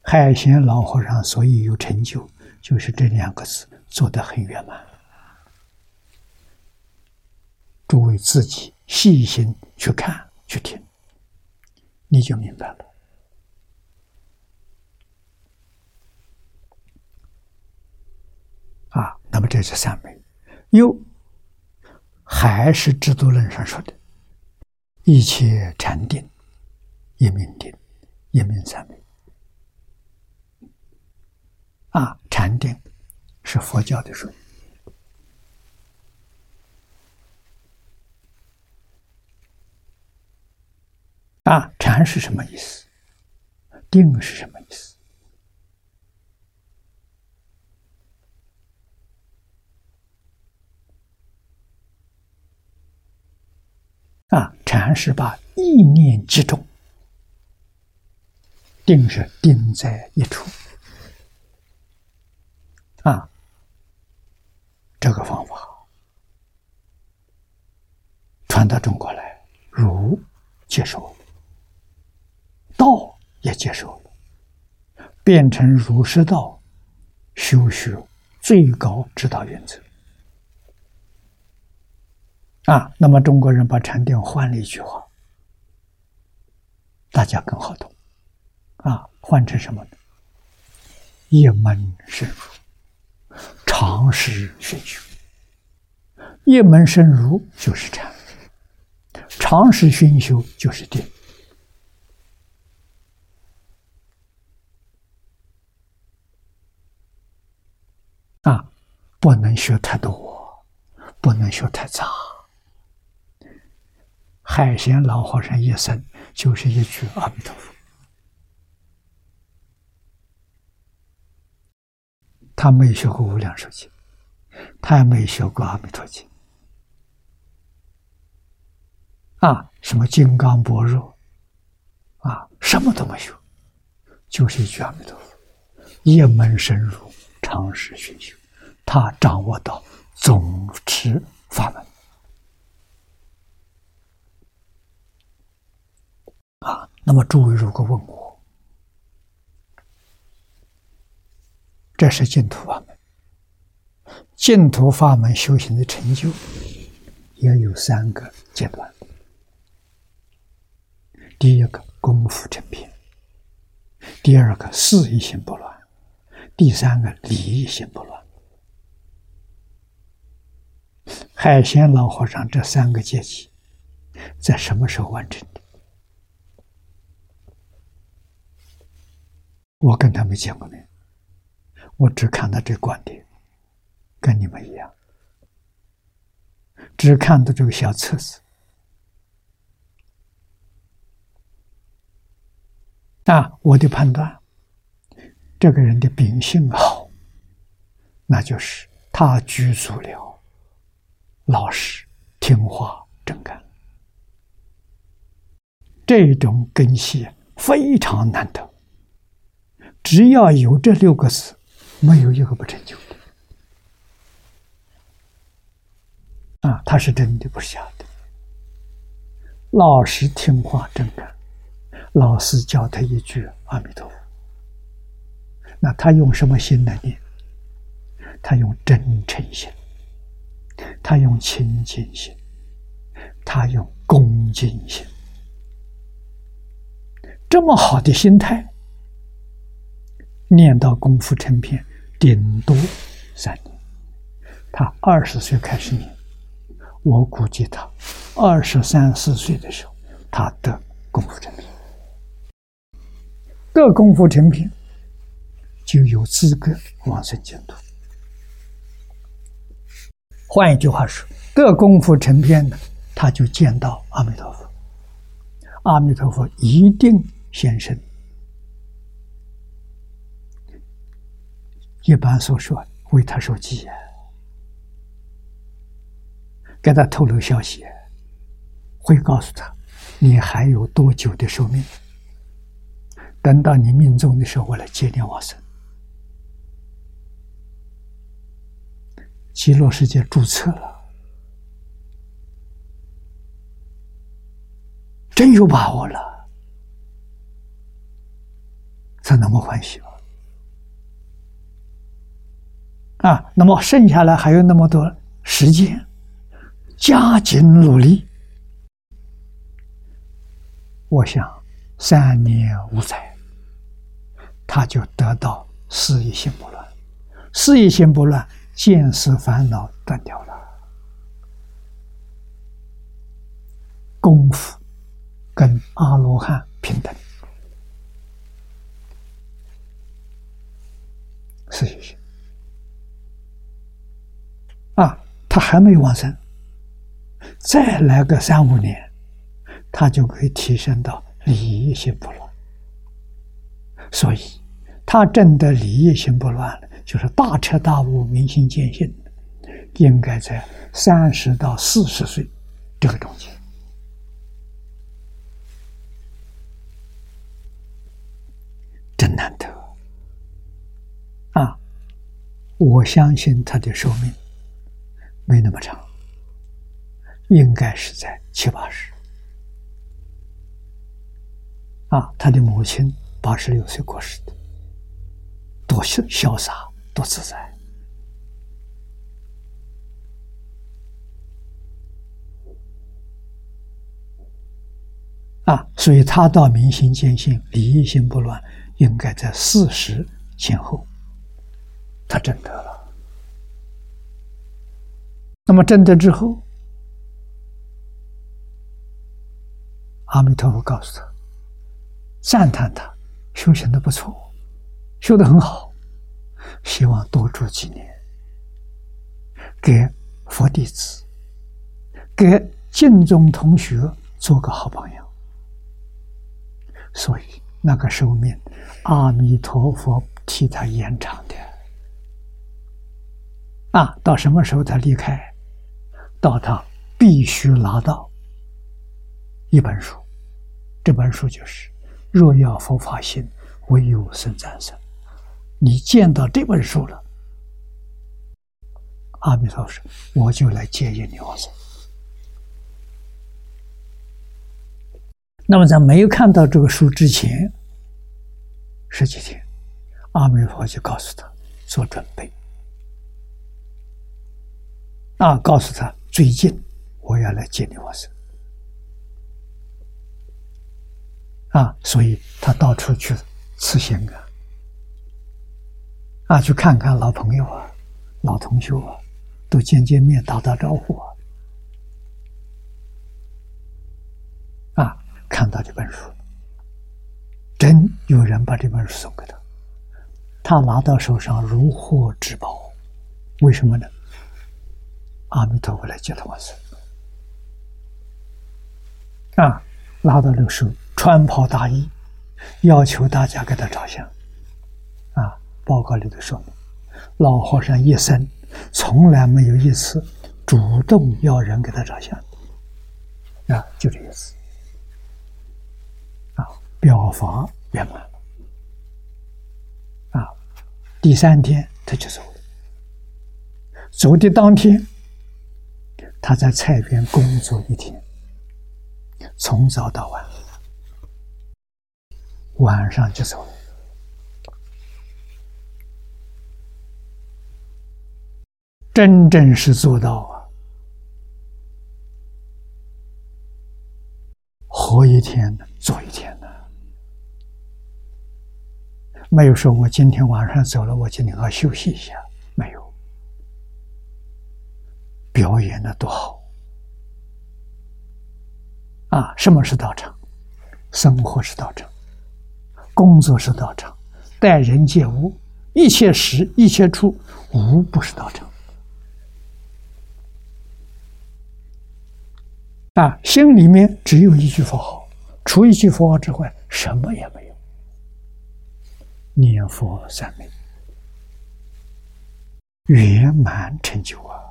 海贤老和尚所以有成就，就是这两个字做得很圆满。诸位自己细心去看去听，你就明白了。啊，那么这是三昧，又还是制度论上说的，一切禅定，一命定，一命三昧。啊，禅定是佛教的术语。啊，禅是什么意思？定是什么意思？啊，禅是把意念集中，定是定在一处。啊，这个方法传到中国来，儒接受了。道也接受了，变成儒释道修学最高指导原则啊。那么中国人把禅定换了一句话，大家更好懂啊。换成什么呢？一门深入，常识熏修。一门深入就是禅，常识熏修就是定。啊，不能学太多，不能学太杂。海贤老和尚一生就是一句阿弥陀佛，他没学过无量寿经，他也没学过阿弥陀经。啊，什么金刚般若，啊，什么都没学，就是一句阿弥陀佛，一门深入，长识熏修。他掌握到总持法门啊！那么诸位如果问我，这是净土法门，净土法门修行的成就也有三个阶段：第一个功夫成片；第二个事一心不乱；第三个理一心不乱。海贤老和尚这三个阶级在什么时候完成的？我跟他没见过面，我只看到这观点，跟你们一样，只看到这个小册子。那我的判断，这个人的秉性好，那就是他具足了。老实、听话、正干，这种根系非常难得。只要有这六个字，没有一个不成就的。啊，他是真的，不是假的。老实、听话、真干，老师教他一句阿弥陀佛，那他用什么心来念？他用真诚心。他用清净心，他用恭敬心，这么好的心态，念到功夫成片，顶多三年。他二十岁开始念，我估计他二十三四岁的时候，他得功夫成片，得功夫成片，就有资格往生净土。换一句话说，得功夫成片的，他就见到阿弥陀佛。阿弥陀佛一定现身。一般所说，为他受记，给他透露消息，会告诉他，你还有多久的寿命？等到你命中的时候，我来接你往生。极乐世界注册了，真有把握了，才那么欢喜啊！那么剩下来还有那么多时间，加紧努力，我想三年五载，他就得到事业心不乱，事业心不乱。见识烦恼断掉了，功夫跟阿罗汉平等，是谢谢。啊，他还没有往生，再来个三五年，他就可以提升到利益心不乱。所以，他真的利益心不乱了。就是大彻大悟、明心见性，应该在三十到四十岁这个中间，真难得啊！我相信他的寿命没那么长，应该是在七八十。啊，他的母亲八十六岁过世的，多潇潇洒。多自在啊！所以他到明心见性、理一心不乱，应该在四十前后，他真得了。那么证得之后，阿弥陀佛告诉他，赞叹他修行的不错，修的很好。希望多住几年，给佛弟子、给敬宗同学做个好朋友。所以那个寿命，阿弥陀佛替他延长的。啊，到什么时候他离开？到他必须拿到一本书，这本书就是《若要佛法心，唯有生战胜》。你见到这本书了，阿弥陀佛：“我就来接引你往生。”那么在没有看到这个书之前，十几天，阿弥陀佛就告诉他做准备，啊，告诉他最近我要来接你往生，啊，所以他到处去辞行啊。啊，去看看老朋友啊，老同学啊，都见见面，打打招呼啊。啊，看到这本书，真有人把这本书送给他，他拿到手上如获至宝。为什么呢？阿弥陀佛来接他往生。啊，拉到那个书，穿袍大衣，要求大家给他照相啊。报告里头说，老和尚一生从来没有一次主动要人给他照相，啊，就这意思，啊，表法圆满了，啊，第三天他就走了，走的当天，他在菜园工作一天，从早到晚，晚上就走了。真正是做到啊，活一天做一天呢，没有说我今天晚上走了，我今天要休息一下，没有，表演的多好啊！什么是道场？生活是道场，工作是道场，待人接物，一切时一切处，无不是道场。啊，心里面只有一句佛号，除一句佛号之外，什么也没有。念佛三昧，圆满成就啊！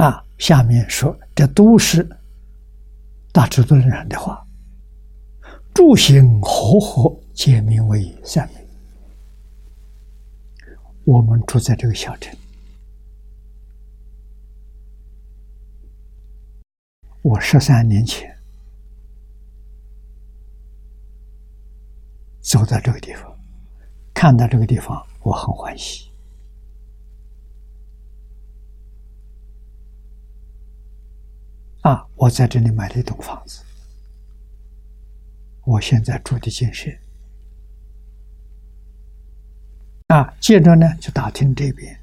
啊下面说，这都是大智度人的话。诸行和合，皆名为善。我们住在这个小镇，我十三年前走到这个地方，看到这个地方，我很欢喜。啊！我在这里买了一栋房子，我现在住的精舍。啊，接着呢就打听这边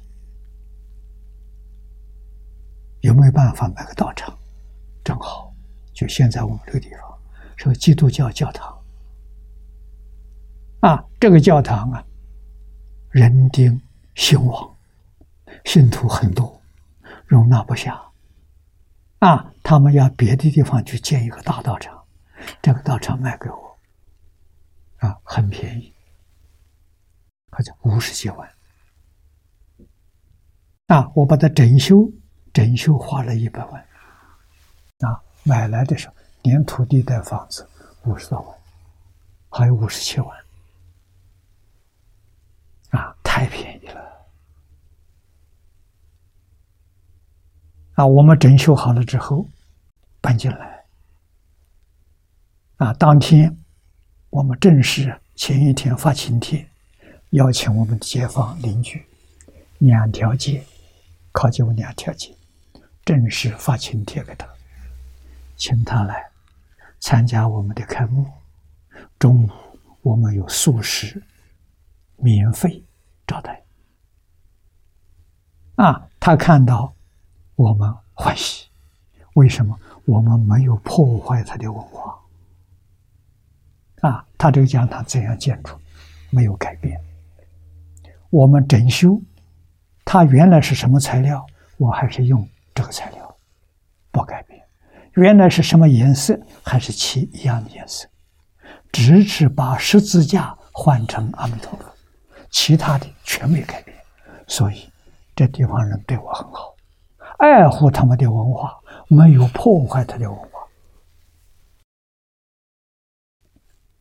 有没有办法买个道场，正好就现在我们这个地方是个基督教教堂。啊，这个教堂啊，人丁兴旺，信徒很多，容纳不下。啊，他们要别的地方去建一个大道场，这个道场卖给我，啊，很便宜，好像五十几万。啊，我把它整修，整修花了一百万。啊，买来的时候连土地带房子五十多万，还有五十七万。啊，太便宜了。啊，我们整修好了之后，搬进来。啊，当天我们正式前一天发请帖，邀请我们街坊邻居两条街，靠近我两条街，正式发请帖给他，请他来参加我们的开幕。中午我们有素食免费招待。啊，他看到。我们欢喜，为什么？我们没有破坏他的文化啊！他这个讲堂怎样建筑，没有改变。我们整修，它原来是什么材料，我还是用这个材料，不改变。原来是什么颜色，还是漆一样的颜色，只是把十字架换成阿弥陀佛，其他的全没改变。所以这地方人对我很好。爱护他们的文化，没有破坏他的文化。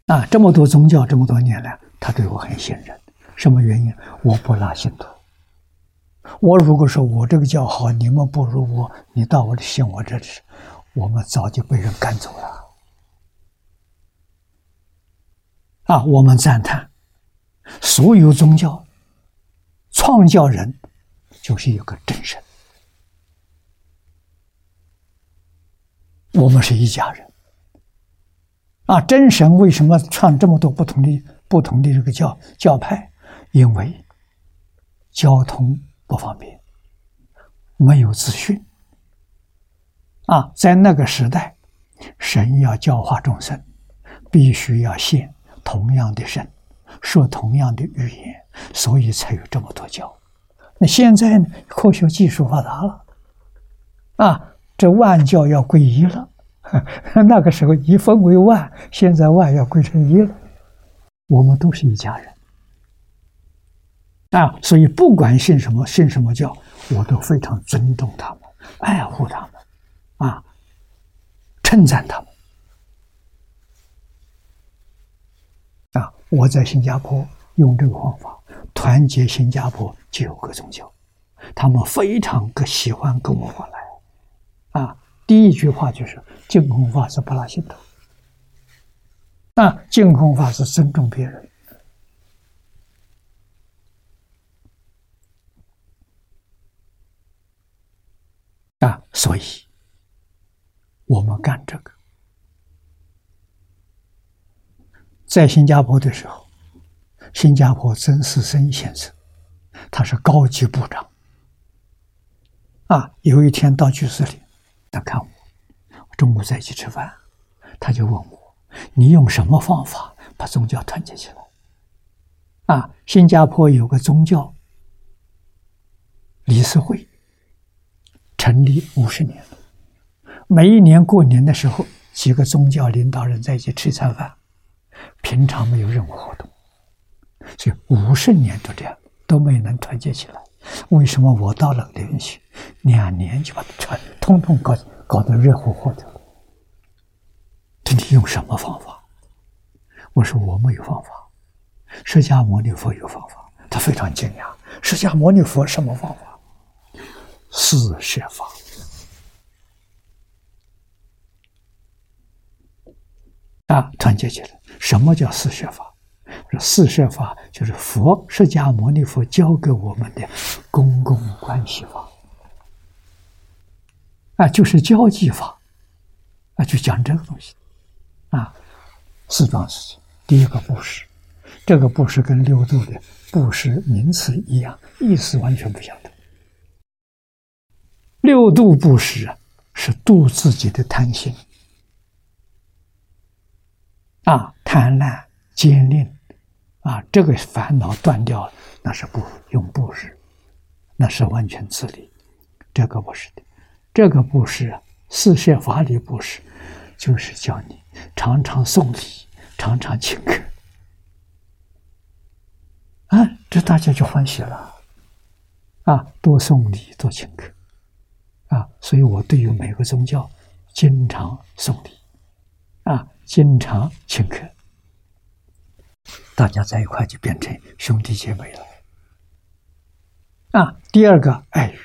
啊，这么多宗教，这么多年来，他对我很信任。什么原因？我不拉信徒。我如果说我这个教好，你们不如我，你到我的信我这里，我们早就被人赶走了。啊，我们赞叹所有宗教创教人就是一个真神。我们是一家人，啊！真神为什么创这么多不同的不同的这个教教派？因为交通不方便，没有资讯。啊，在那个时代，神要教化众生，必须要现同样的神，说同样的语言，所以才有这么多教。那现在呢？科学技术发达了，啊！这万教要归一了，那个时候一分为万，现在万要归成一了。我们都是一家人啊，所以不管信什么信什么教，我都非常尊重他们，爱护他们，啊，称赞他们。啊，我在新加坡用这个方法团结新加坡九个宗教，他们非常个喜欢跟我往来。第一句话就是净空法是不拉心头。啊，净空法是尊重别人。啊，所以我们干这个，在新加坡的时候，新加坡曾世生先生，他是高级部长。啊，有一天到居室里。他看我，中午在一起吃饭，他就问我：“你用什么方法把宗教团结起来？”啊，新加坡有个宗教理事会，成立五十年了。每一年过年的时候，几个宗教领导人在一起吃一餐饭，平常没有任何活动，所以五十年都这样都没能团结起来。为什么我到了那边去，两年就把它全通通搞搞得热乎乎的？这你用什么方法？我说我没有方法，释迦牟尼佛有方法。他非常惊讶，释迦牟尼佛什么方法？四摄法。啊，团结起来！什么叫四摄法？说四摄法就是佛释迦牟尼佛教给我们的公共关系法，啊，就是交际法，啊，就讲这个东西，啊，四桩事情。第一个布施，这个布施跟六度的布施名词一样，意思完全不相同。六度布施啊，是度自己的贪心。啊，贪婪、坚定，啊，这个烦恼断掉了，那是不用布施，那是完全自理。这个不是的，这个布施啊，四摄法里布施，就是叫你常常送礼，常常请客，啊，这大家就欢喜了，啊，多送礼，多请客，啊，所以我对于每个宗教，经常送礼，啊。经常请客，大家在一块就变成兄弟姐妹了。啊，第二个爱语，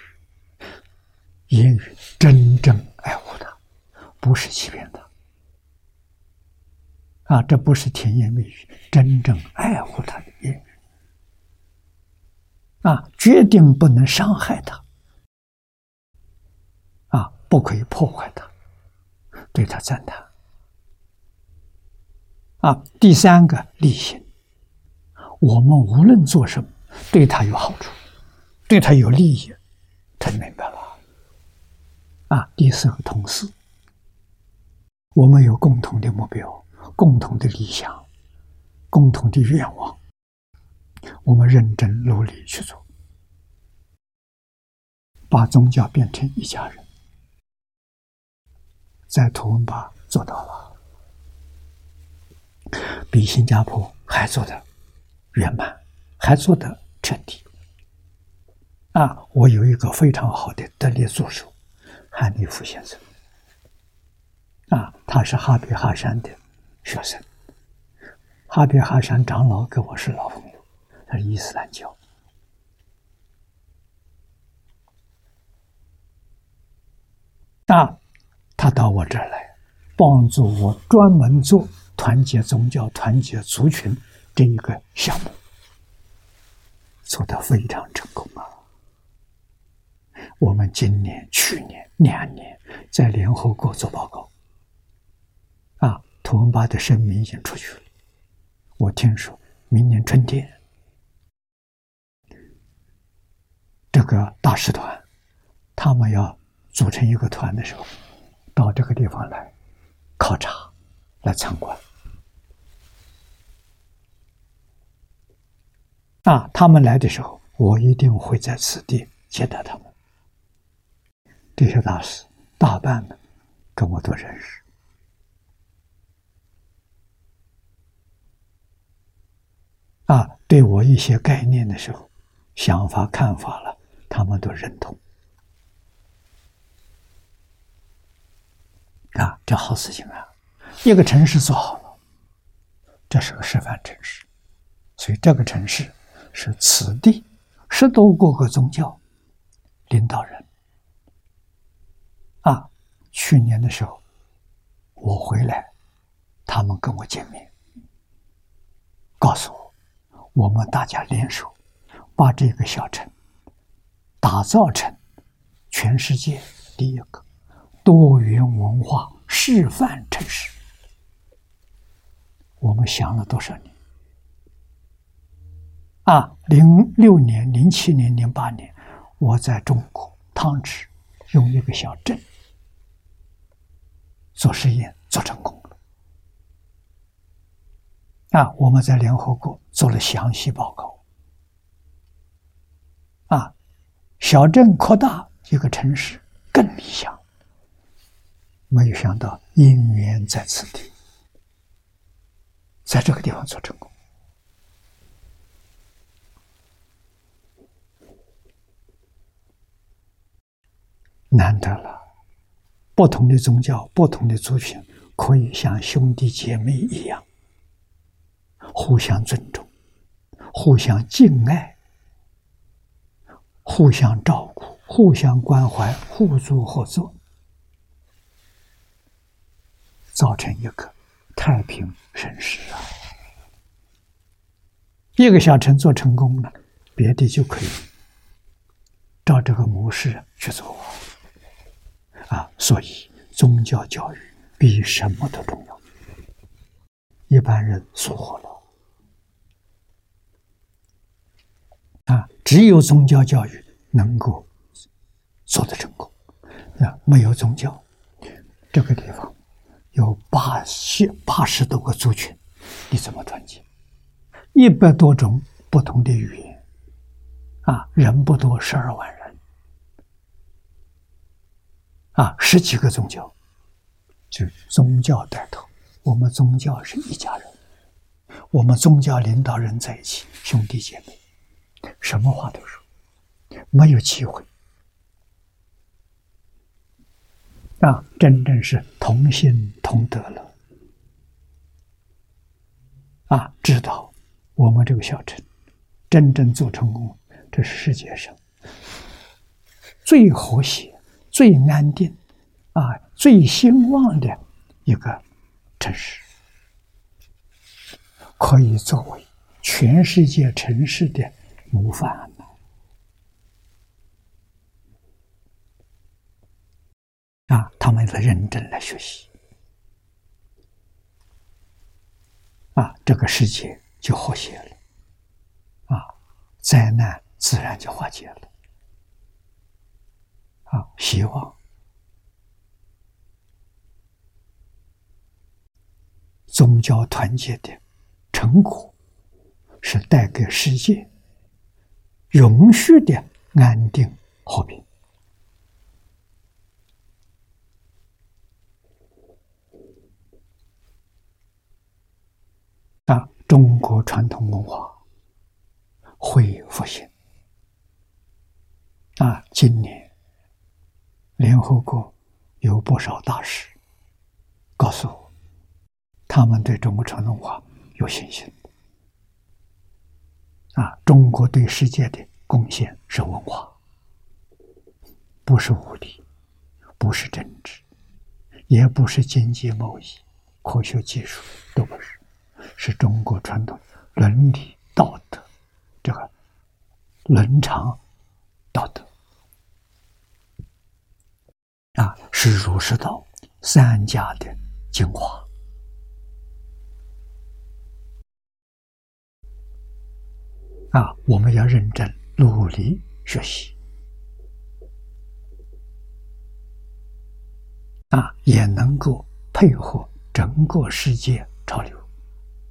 言语真正爱护他，不是欺骗他。啊，这不是甜言蜜语，真正爱护他的言语。啊，决定不能伤害他。啊，不可以破坏他，对他赞叹。啊，第三个利行，我们无论做什么，对他有好处，对他有利益，他明白了。啊，第四个同事，我们有共同的目标、共同的理想、共同的愿望，我们认真努力去做，把宗教变成一家人，在图文巴做到了。比新加坡还做的圆满，还做的彻底。啊，我有一个非常好的得力助手，韩立夫先生。啊，他是哈比哈山的学生，哈比哈山长老跟我是老朋友，他是伊斯兰教。啊，他到我这儿来，帮助我专门做。团结宗教、团结族群这一个项目做得非常成功啊！我们今年、去年两年在联合国做报告，啊，图文巴的声明已经出去了。我听说明年春天，这个大使团他们要组成一个团的时候，到这个地方来考察、来参观。啊，他们来的时候，我一定会在此地接待他们。这些大师大半呢，跟我都认识。啊，对我一些概念的时候、想法、看法了，他们都认同。啊，这好事情啊！一个城市做好了，这是个示范城市，所以这个城市。是此地十多个个宗教领导人啊，去年的时候我回来，他们跟我见面，告诉我，我们大家联手把这个小城打造成全世界第一个多元文化示范城市。我们想了多少年？啊，零六年、零七年、零八年，我在中国汤池用一个小镇做实验，做成功了。啊，我们在联合国做了详细报告。啊，小镇扩大一个城市更理想。没有想到因缘在此地，在这个地方做成功。难得了。不同的宗教、不同的族群，可以像兄弟姐妹一样，互相尊重、互相敬爱、互相照顾、互相关怀、互助合作，造成一个太平盛世啊！一个小城做成功了，别的就可以照这个模式去做。啊，所以宗教教育比什么都重要。一般人疏忽了。啊，只有宗教教育能够做得成功。啊，没有宗教，这个地方有八十八十多个族群，你怎么团结？一百多种不同的语言，啊，人不多，十二万人。啊，十几个宗教，就宗教带头。我们宗教是一家人，我们宗教领导人在一起，兄弟姐妹，什么话都说，没有机会。啊，真正是同心同德了。啊，知道我们这个小城真正做成功，这是世界上最和谐。最安定，啊，最兴旺的一个城市，可以作为全世界城市的模范。啊，他们在认真来学习，啊，这个世界就和谐了，啊，灾难自然就化解了。啊，希望宗教团结的成果是带给世界永续的安定和平。啊，中国传统文化会复兴。啊，今年。联合国有不少大使告诉我，他们对中国传统文化有信心。啊，中国对世界的贡献是文化，不是武力，不是政治，也不是经济贸易、科学技术，都不是，是中国传统伦理道德这个伦常道德。啊，是儒释道三家的精华啊！我们要认真努力学习啊，也能够配合整个世界潮流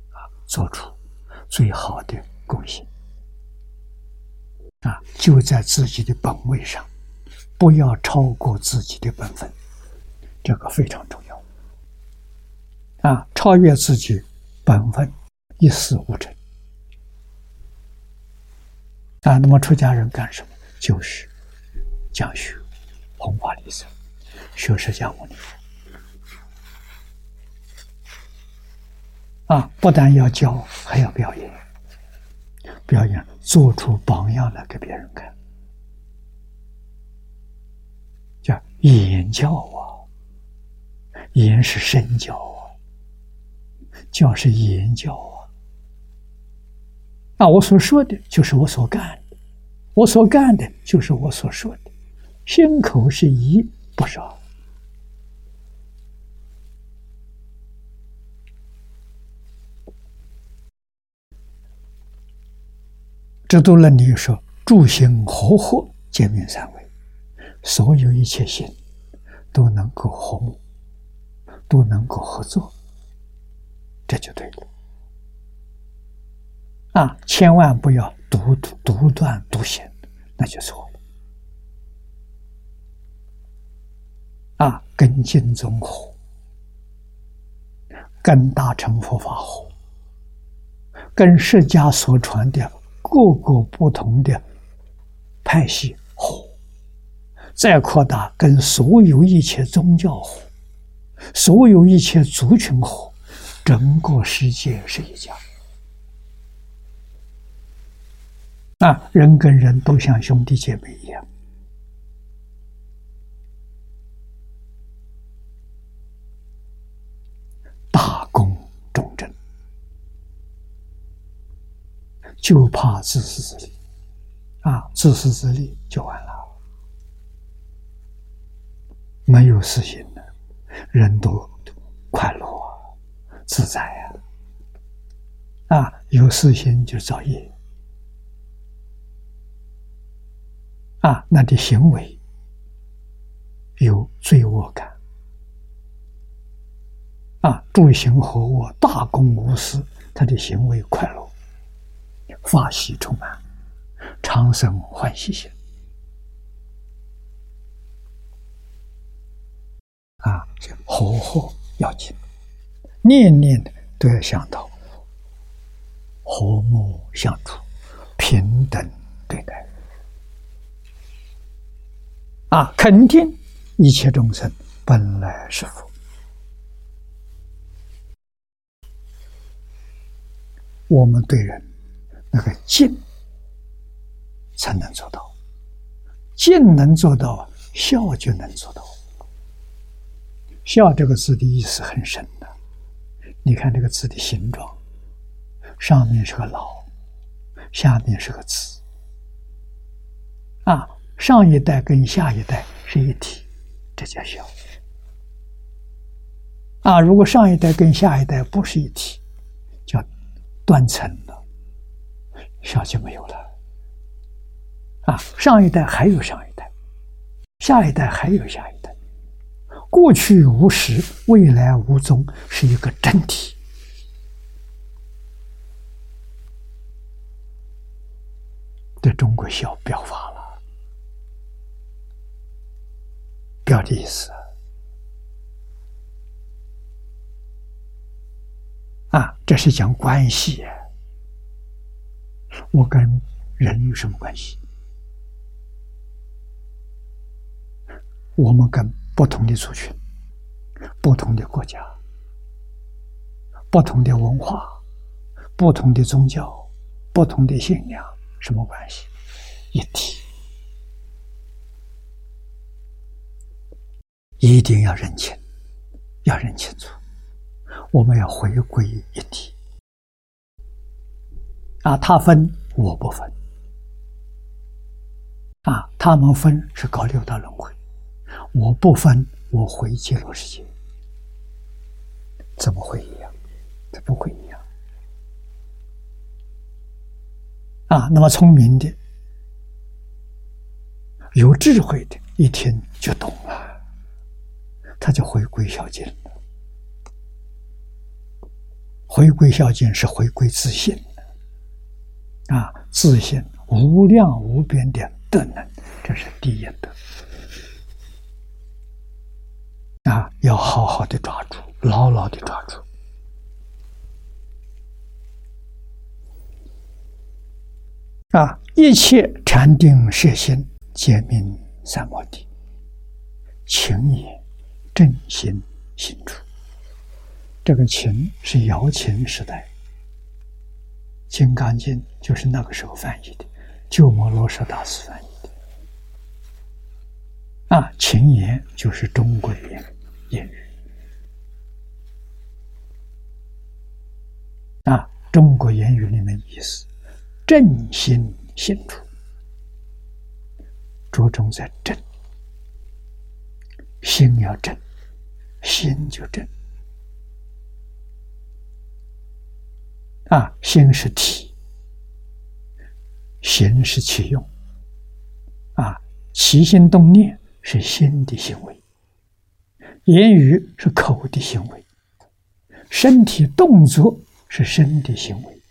啊，做出最好的贡献啊！就在自己的本位上。不要超过自己的本分，这个非常重要。啊，超越自己本分，一事无成。啊，那么出家人干什么？就是讲学、弘法利生、学释迦牟尼。啊，不但要教，还要表演，表演做出榜样来给别人看。言教啊，言是身教啊，教是言教啊。那我所说的就是我所干的，我所干的就是我所说的，心口是一，不少。这都论里说，诸行合合，见面三位。所有一切心都能够和睦，都能够合作，这就对了。啊，千万不要独独断独行，那就错了。啊，跟经宗合，跟大乘佛法合，跟释迦所传的各个不同的派系合。再扩大，跟所有一切宗教合，所有一切族群合，整个世界是一家。啊，人跟人都像兄弟姐妹一样，大公重正，就怕自私自利，啊，自私自利就完了。没有私心的，人都快乐啊自在呀。啊，有私心就造业。啊，那的行为有罪恶感。啊，诸行合我，大公无私，他的行为快乐，法喜充满，长生欢喜心。啊，和和要紧，念念都要想到和睦相处，平等对待。啊，肯定一切众生本来是佛。我们对人那个敬才能做到，敬能做到，孝就能做到。孝这个字的意思很深的，你看这个字的形状，上面是个老，下面是个子，啊。上一代跟下一代是一体，这叫孝。啊，如果上一代跟下一代不是一体，叫断层了，孝就没有了。啊，上一代还有上一代，下一代还有下一代，过去无实，未来无踪，是一个整体。对中国孝表法了。表的意思啊，这是讲关系。我跟人有什么关系？我们跟不同的族群、不同的国家、不同的文化、不同的宗教、不同的信仰什么关系？一体。一定要认清，要认清楚，我们要回归一体。啊，他分我不分，啊，他们分是搞六道轮回，我不分，我回极乐世界，怎么会一样？这不会一样。啊，那么聪明的、有智慧的，一听就懂了。他就回归孝敬了。回归孝敬是回归自信啊，自信无量无边的德能，这是第一德啊，要好好的抓住，牢牢的抓住啊！一切禅定摄心，皆名三摩地，情也。正心心处，这个情是瑶琴时代，《金刚经》就是那个时候翻译的，鸠摩罗什大师翻译。啊，秦言就是中国言言语。啊，中国言语里面意思，正心心处，着重在正。心要正，心就正。啊，心是体，心是其用。啊，起心动念是心的行为，言语是口的行为，身体动作是身的行为。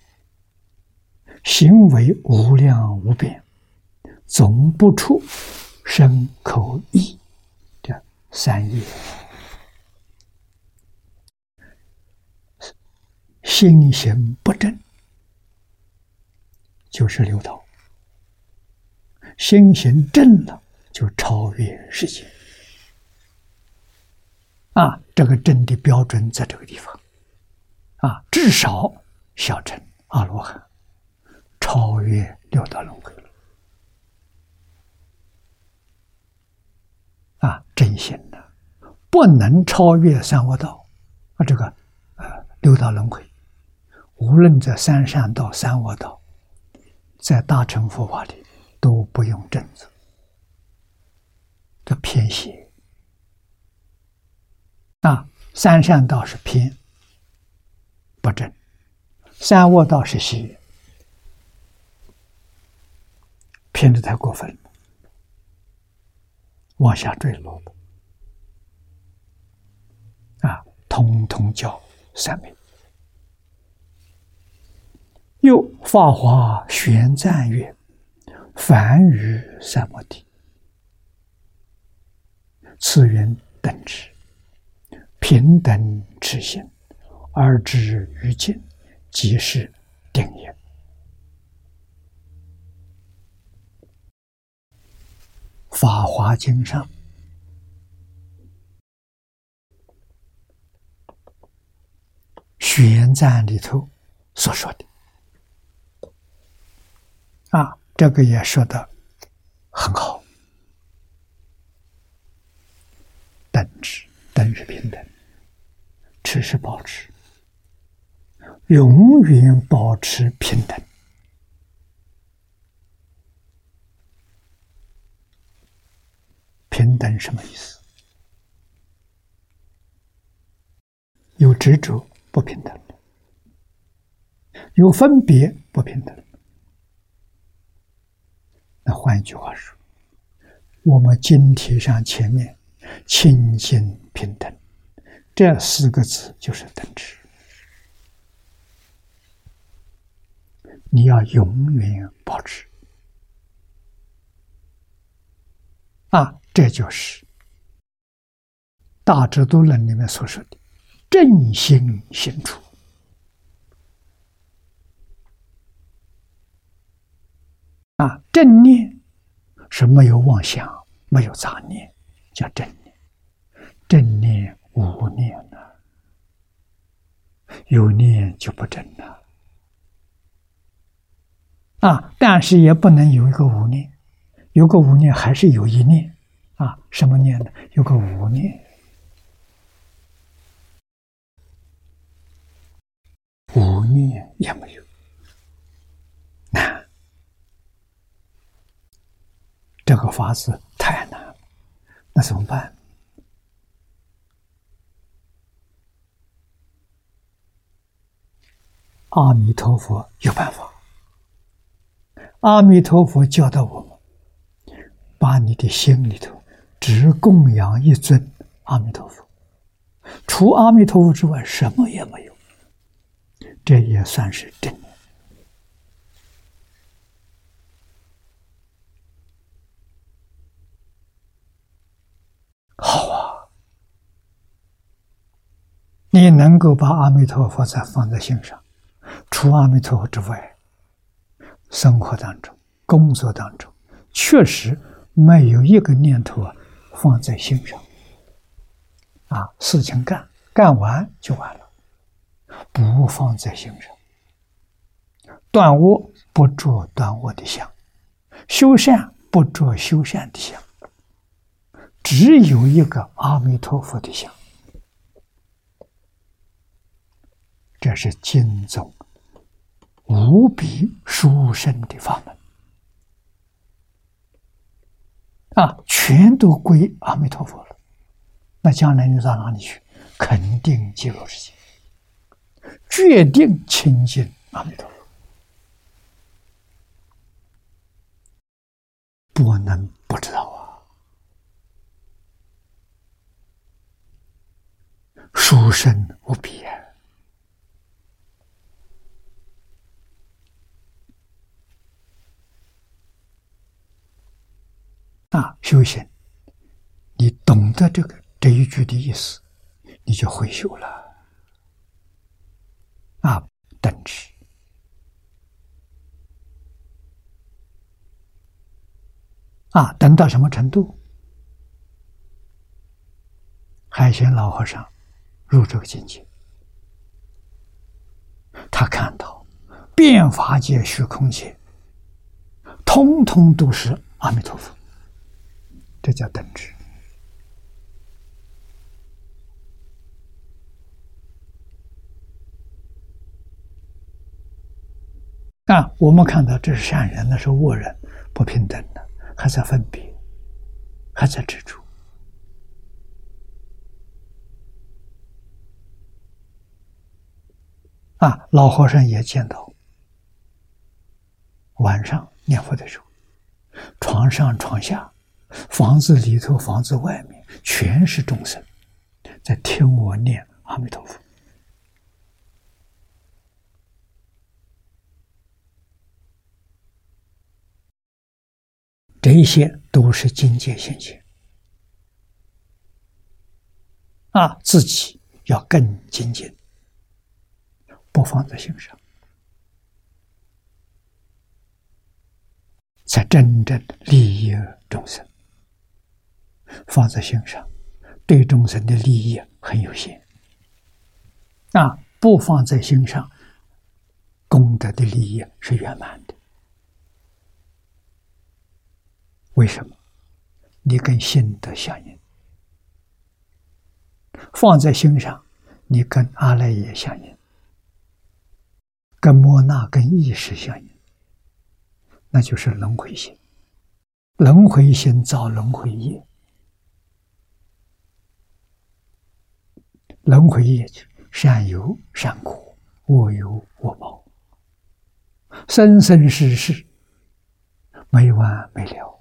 行为无量无边，总不出身口意这。三业，心行不正，就是六道；心行正了，就超越世界。啊，这个真的标准在这个地方，啊，至少小乘阿罗汉超越六道轮回了。啊，真心的不能超越三恶道，啊，这个呃六道轮回，无论在三善道、三恶道，在大乘佛法里都不用正字，这偏邪。啊，三善道是偏不正，三恶道是邪，偏的太过分了。往下坠落的啊，通通叫三昧。又法华玄赞曰：“凡于三摩地，次元等值，平等持心，而知于境，即是定也。”《法华经》上玄赞里头所说的啊，这个也说的很好。等值，等是平等，持是保持，永远保持平等。平等什么意思？有执着不平等，有分别不平等。那换一句话说，我们经题上前面“清净平等”这四个字就是等值，你要永远保持。啊。这就是《大智度论》里面所说的“正心行处”啊，正念是没有妄想、没有杂念，叫正。念；正念无念了，有念就不正了啊。但是也不能有一个无念，有个无念还是有一念。啊，什么念呢？有个无念，无念也没有，难。这个法子太难了，那怎么办？阿弥陀佛有办法。阿弥陀佛教导我们，把你的心里头。只供养一尊阿弥陀佛，除阿弥陀佛之外，什么也没有。这也算是真。好！你能够把阿弥陀佛再放在心上，除阿弥陀佛之外，生活当中、工作当中，确实没有一个念头啊。放在心上，啊，事情干干完就完了，不放在心上。断恶不着断恶的相，修善不着修善的相，只有一个阿弥陀佛的相。这是经宗无比殊胜的法门。啊，全都归阿弥陀佛了，那将来你到哪里去？肯定极乐世界，决定亲近阿弥陀佛，不能不知道啊！殊胜无比啊！啊，修行，你懂得这个这一句的意思，你就会修了。啊，等持，啊，等到什么程度？海贤老和尚入这个境界，他看到变法界、虚空界，通通都是阿弥陀佛，这叫等值。啊，我们看到这是善人，那是恶人，不平等的，还在分别，还在执着。啊，老和尚也见到，晚上念佛的时候，床上床下，房子里头房子外面，全是众生，在听我念阿弥陀佛。这些都是境界现象啊！自己要更精进，不放在心上，才真正利益众生。放在心上，对众生的利益很有限啊！不放在心上，功德的利益是圆满的。为什么？你跟心德相应，放在心上，你跟阿赖耶相应，跟莫那、跟意识相应，那就是轮回心。轮回心造轮回业，轮回业去善有善果，恶有恶报，生生世世没完没了。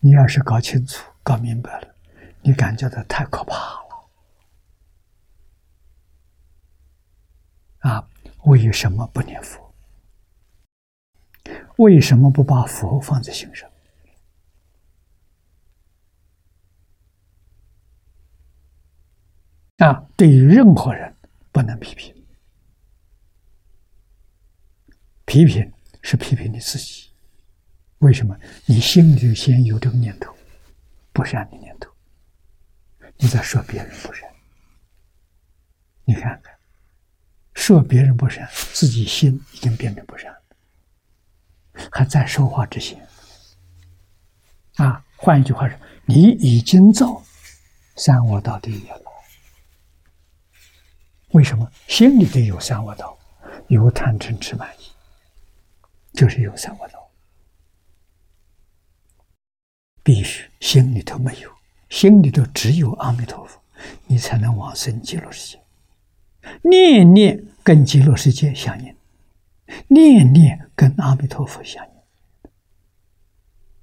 你要是搞清楚、搞明白了，你感觉到太可怕了啊！为什么不念佛？为什么不把佛放在心上？啊！对于任何人不能批评，批评是批评你自己。为什么你心里先有这个念头，不善的念头？你在说别人不善，你看看，说别人不善，自己心已经变成不善了，还在说话之前，啊，换一句话说，你已经造三恶道的业了。为什么心里头有三恶道，有贪嗔痴慢疑，就是有三恶道。必须心里头没有，心里头只有阿弥陀佛，你才能往生极乐世界。念念跟极乐世界相应，念念跟阿弥陀佛相应，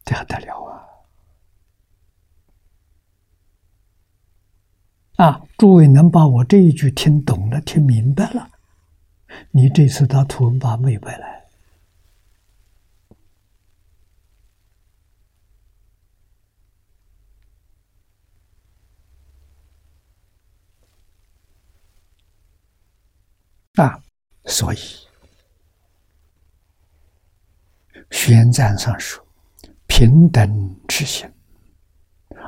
这还得了啊！啊，诸位能把我这一句听懂了、听明白了，你这次到图文巴没白来。啊，所以玄奘上说：“平等之心，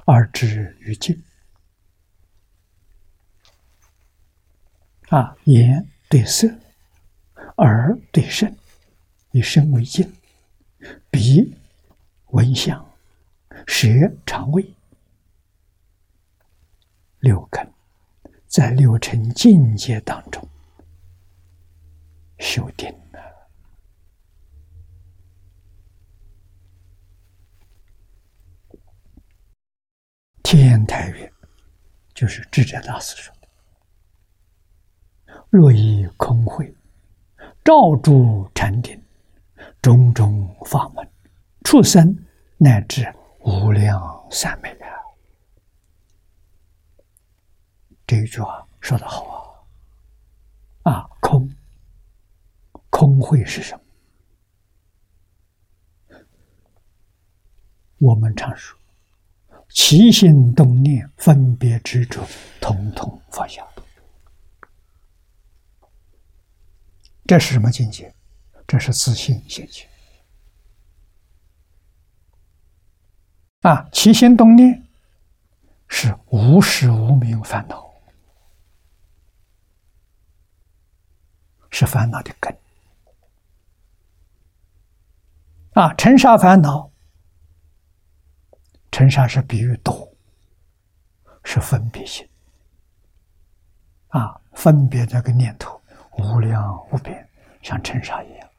而知于境。”啊，眼对色，耳对声，以声为镜；鼻闻香，舌尝味，六根在六尘境界当中。修定了。天台月，就是智者大师说：“若以空慧照诸禅定，种种法门，出生乃至无量三昧啊！”这一句话说的好啊！啊，空。空慧是什么？我们常说，起心动念、分别执着，统统放下。这是什么境界？这是自信境界。啊，起心动念是无始无明烦恼，是烦恼的根。啊，尘沙烦恼，尘沙是比喻多，是分别心。啊，分别这个念头。无量无边，像尘沙一样。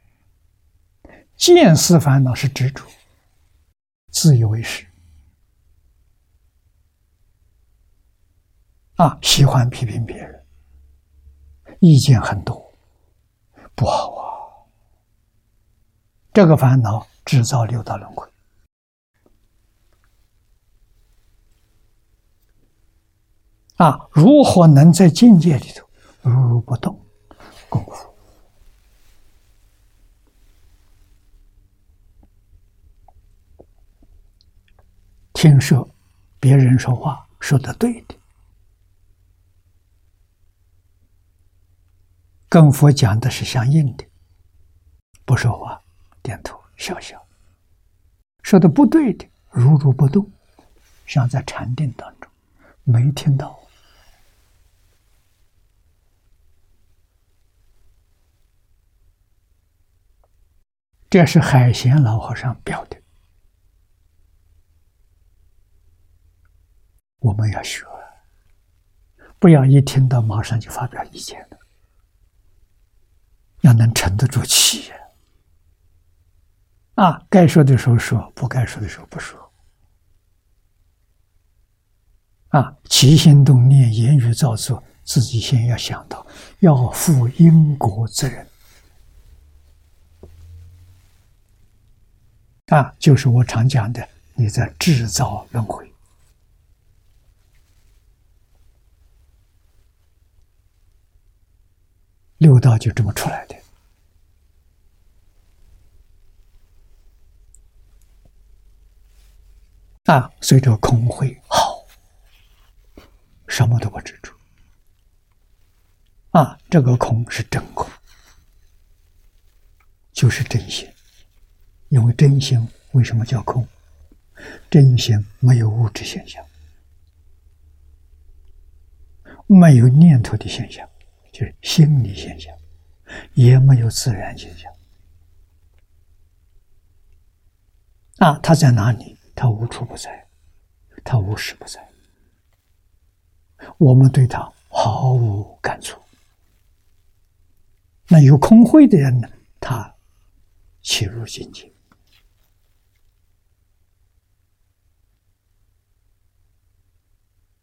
见思烦恼是执着，自以为是。啊，喜欢批评别人，意见很多，不好啊。这个烦恼制造六道轮回。啊，如何能在境界里头如如不动？功夫。听说别人说话说的对的，跟佛讲的是相应的，不说话，点头笑笑；说的不对的，如如不动，像在禅定当中，没听到。这是海贤老和尚表的，我们要学，不要一听到马上就发表意见了，要能沉得住气啊，该说的时候说，不该说的时候不说。啊，起心动念、言语造作，自己先要想到，要负因果责任。啊，就是我常讲的，你在制造轮回，六道就这么出来的。啊，随着空会好，什么都不执着。啊，这个空是真空，就是真心。因为真心为什么叫空？真心没有物质现象，没有念头的现象，就是心理现象，也没有自然现象。啊，它在哪里？它无处不在，它无时不在。我们对它毫无感触。那有空慧的人呢？他切入境界。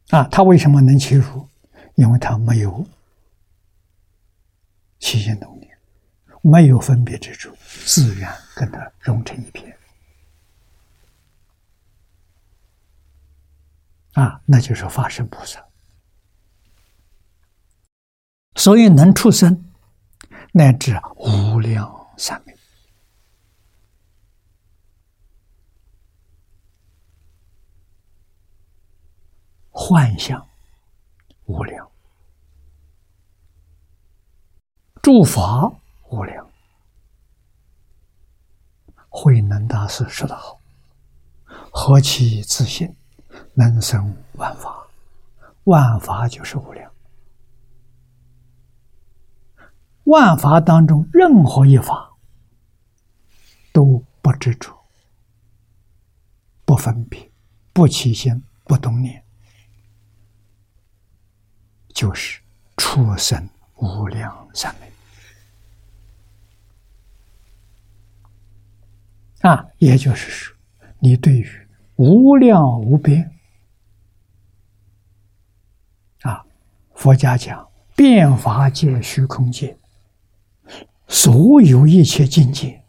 啊，他为什么能切入？因为他没有起心动念，没有分别之处，自然跟他融成一片。啊，那就是法身菩萨。所以能出生，乃至无量三昧。幻象无量，诸法无量。慧能大师说得好：“何其自信，能生万法，万法就是无量。万法当中任何一法都不执着，不分别，不起心，不动念。”就是出生无量三昧啊，也就是说，你对于无量无边啊，佛家讲变法界、虚空界，所有一切境界，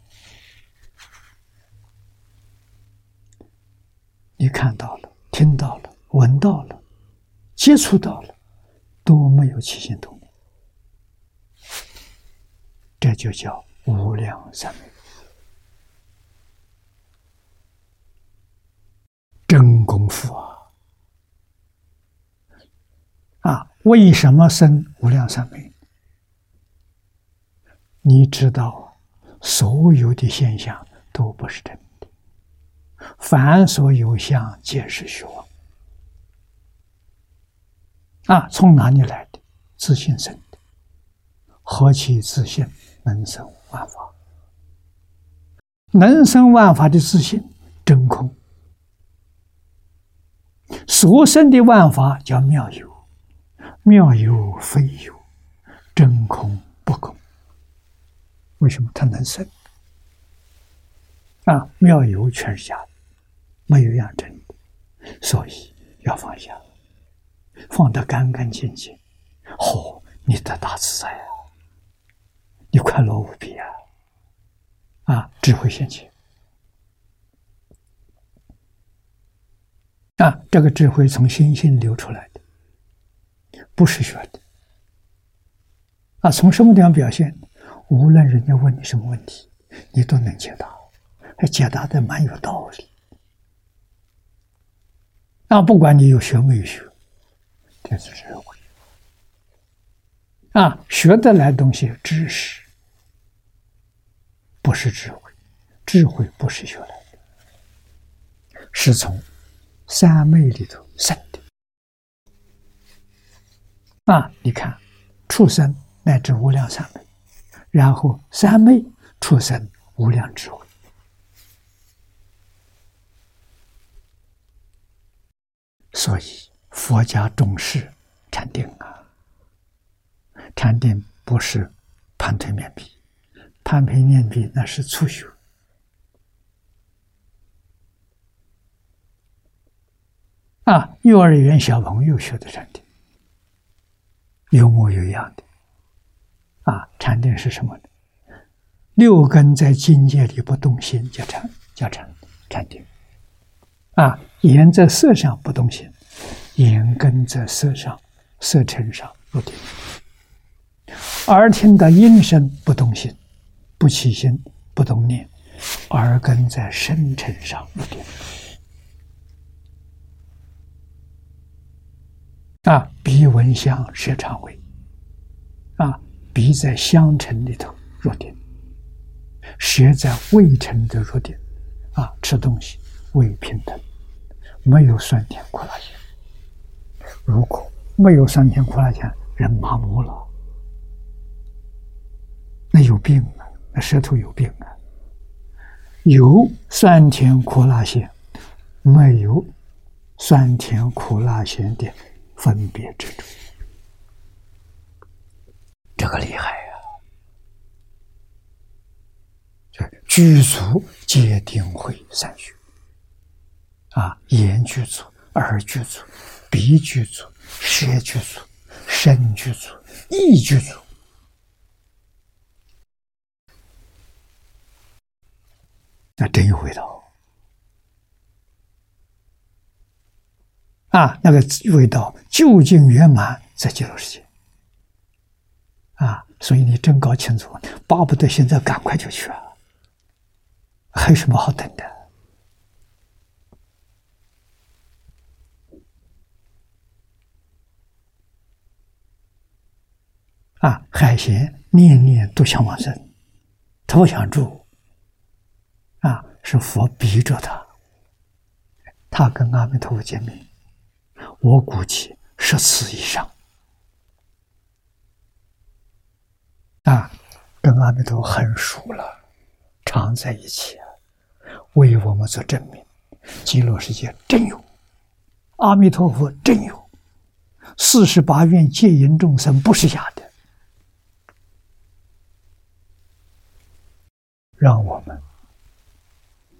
你看到了、听到了、闻到了、接触到了。都没有起心动念，这就叫无量三昧，真功夫啊！啊，为什么生无量三昧？你知道，所有的现象都不是真的，凡所有相，皆是虚妄。啊，从哪里来的？自信生的。何其自信，能生万法。能生万法的自信，真空。所生的万法叫妙有，妙有非有，真空不空。为什么它能生？啊，妙有全是假的，没有样真的，所以要放下，放得干干净净。嚯，你的大自在啊！你快乐无比啊！啊，智慧现前。啊，这个智慧从心性流出来的，不是学的。啊，从什么地方表现？无论人家问你什么问题，你都能解答，还解答的蛮有道理。啊，不管你有学没有学，这是智慧。啊，学得来东西，知识不是智慧，智慧不是学来的，是从三昧里头生的。啊，你看，畜生乃至无量三昧，然后三昧出生无量智慧，所以佛家重视禅定啊。禅定不是盘腿面壁，盘腿面壁那是初学。啊，幼儿园小朋友学的禅定，有模有样的。啊，禅定是什么呢？六根在境界里不动心，叫禅，叫禅禅定。啊，眼在色上不动心，眼根在色上，色尘上入定。耳听到音声不动心，不起心，不动念，耳根在深沉上入定。啊，鼻闻香舌尝味，啊，鼻在香尘里头入定，舌在味尘的入定，啊，吃东西味平等，没有酸甜苦辣咸。如果没有酸甜苦辣咸，人麻木了。那有病啊！那舌头有病啊！有酸甜苦辣咸，没有酸甜苦辣咸的分别之处，这个厉害呀！具足界定慧三学啊，言具足，耳具足，鼻具足，舌具足，身具足，意具足。那真有味道啊！那个味道究竟圆满在极乐世界啊！所以你真搞清楚，巴不得现在赶快就去啊！还有什么好等的？啊！海贤念念都想往生，他不想住。啊，是佛逼着他，他跟阿弥陀佛见面，我估计十次以上。啊，跟阿弥陀佛很熟了，常在一起，为我们做证明，极乐世界真有，阿弥陀佛真有，四十八愿戒淫众生不是假的，让我们。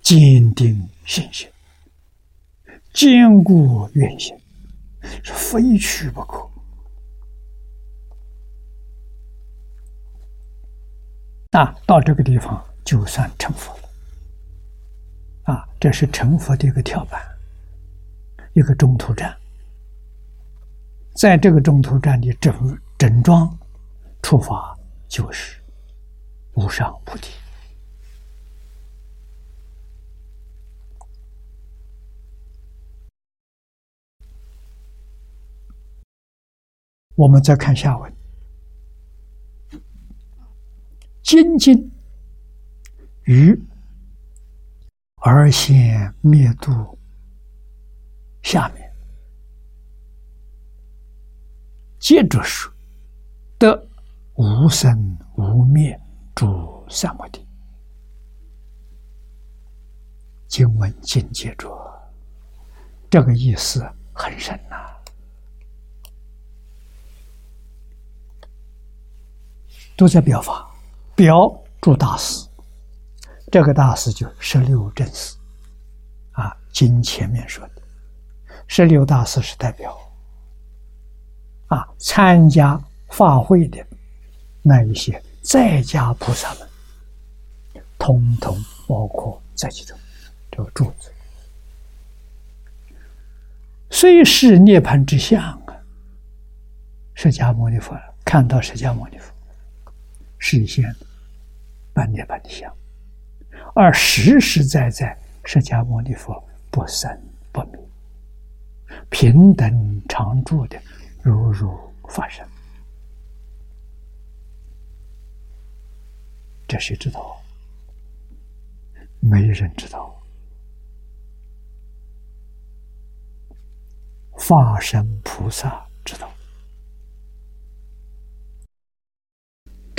坚定信心，坚固愿心，是非去不可。啊，到这个地方就算成佛了。啊，这是成佛的一个跳板，一个中途站。在这个中途站的整整装出发，就是无上菩提。我们再看下文，精进于而现灭度下面，接着说得无生无灭诸三摩地。经文境界着，这个意思很深呐。都在表法，表诸大师，这个大师就十六正士啊。经前面说的，十六大师是代表啊，参加法会的那一些在家菩萨们，通通包括在其中。这个柱子，虽是涅盘之相啊，释迦牟尼佛看到释迦牟尼佛。实现半涅盘的相，而实实在在释迦牟尼佛不生不灭、平等常住的如如法身，这谁知道？没人知道。法身菩萨知道。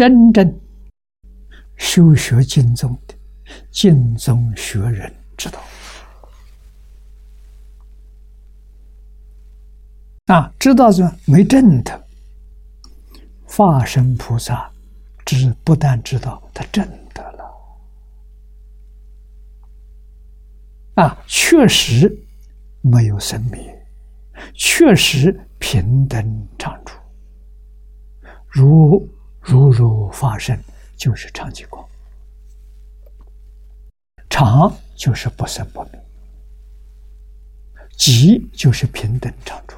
真正修学经宗的经宗学人知道。啊，知道是没证的化身菩萨，只不但知道他证得了。啊，确实没有生灭，确实平等常住，如。如如发生，就是常寂光；常就是不生不灭；寂就是平等常住。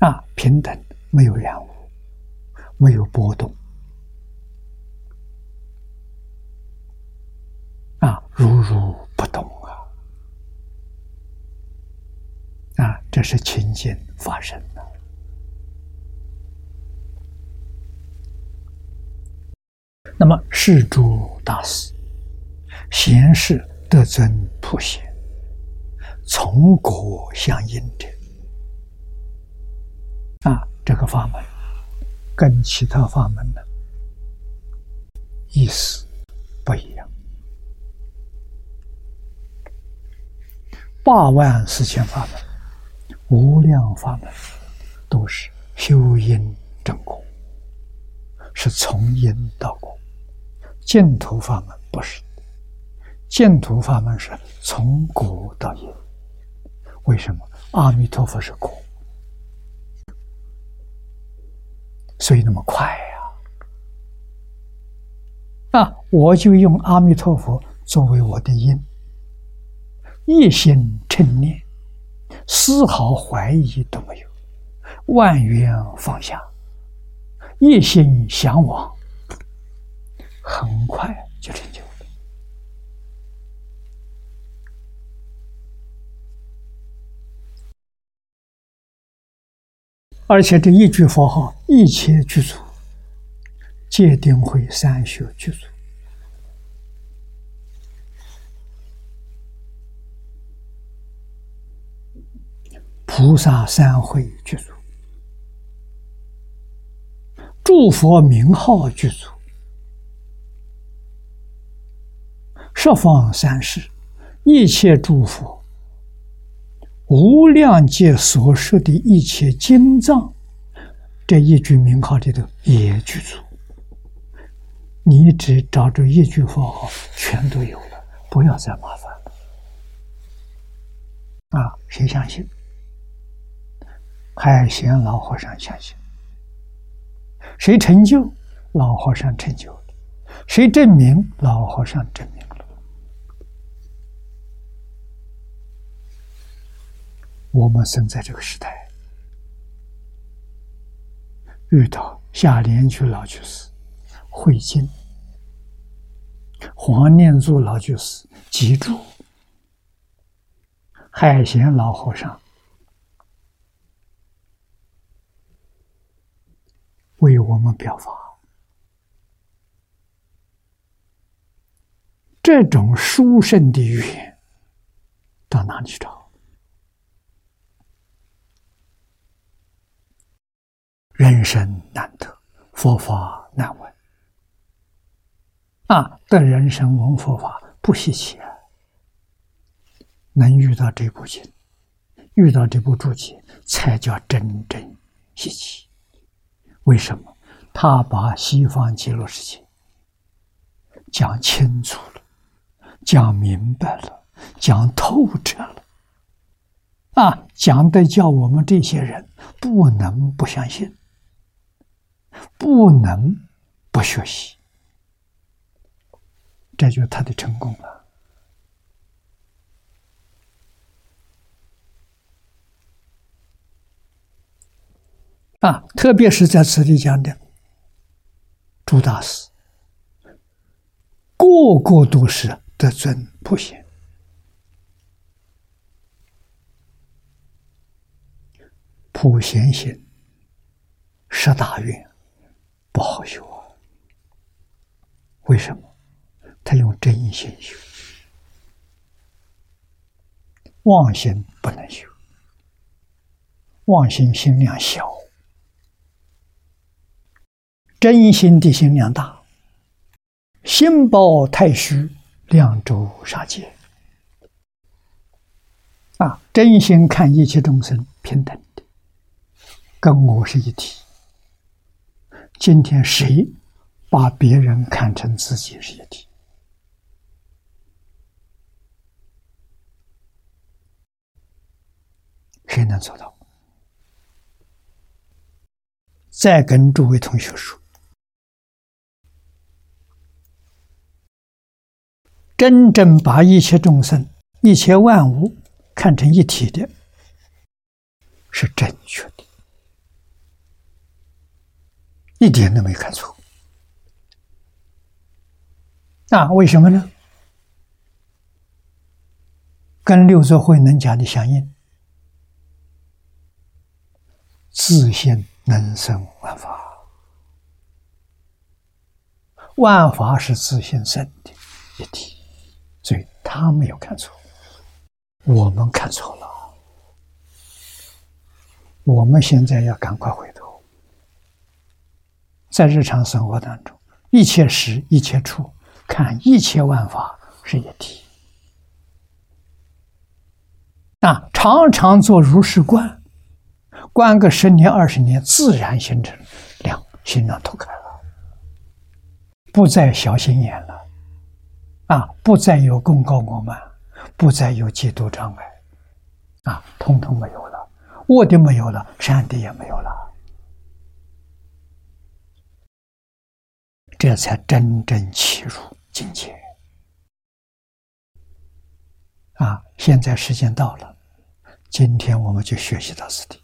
啊，平等没有染污，没有波动。啊，如如不动啊！啊，这是清净发生的。那么，世诸大师、贤士得尊普贤，从果相应者，啊，这个法门跟其他法门的意思不一样。八万四千法门、无量法门，都是修因正果，是从因到果。净土法门不是，净土法门是从果到因。为什么？阿弥陀佛是果，所以那么快呀！啊，我就用阿弥陀佛作为我的因，一心称念，丝毫怀疑都没有，万缘放下，一心向往。很快就成就了，而且这一句佛号，一切具足，戒定慧三学具足，菩萨三会具足，诸佛名号具足。十方三世一切诸佛，无量劫所说的一切经藏，这一句名号里头也具足。你只找着一句佛号，全都有了，不要再麻烦了。啊，谁相信？海贤老和尚相信。谁成就？老和尚成就。谁证明？老和尚证明。我们生在这个时代，遇到夏莲居老居士、慧经、黄念祖老居士、吉住海贤老和尚为我们表法，这种殊胜的语言，到哪里去找？人生难得，佛法难闻。啊，得人生闻佛法不稀奇啊！能遇到这部经，遇到这部注解，才叫真正稀奇。为什么？他把西方极乐世界讲清楚了，讲明白了，讲透彻了，啊，讲的叫我们这些人不能不相信，不能不学习，这就是他的成功了。啊，特别是在此地讲的。朱大师，个个都是得尊普贤，普贤行，十大愿不好修啊。为什么？他用真心修，妄心不能修，妄心心量小。真心的心量大，心包太虚，量周杀界。啊，真心看一切众生平等的，跟我是一体。今天谁把别人看成自己是一体？谁能做到？再跟诸位同学说。真正把一切众生、一切万物看成一体的，是正确的，一点都没看错。那为什么呢？跟六祖慧能讲的相应，自性能生万法，万法是自性生的一体。所以他没有看错，我们看错了。我们现在要赶快回头，在日常生活当中，一切时一切处，看一切万法是一体。啊，常常做如是观，观个十年二十年，自然形成两，心量透开了，不再小心眼了。啊，不再有功高我慢，不再有嫉妒障碍，啊，通通没有了，恶的没有了，善的也没有了，这才真正契入境界。啊，现在时间到了，今天我们就学习到此地。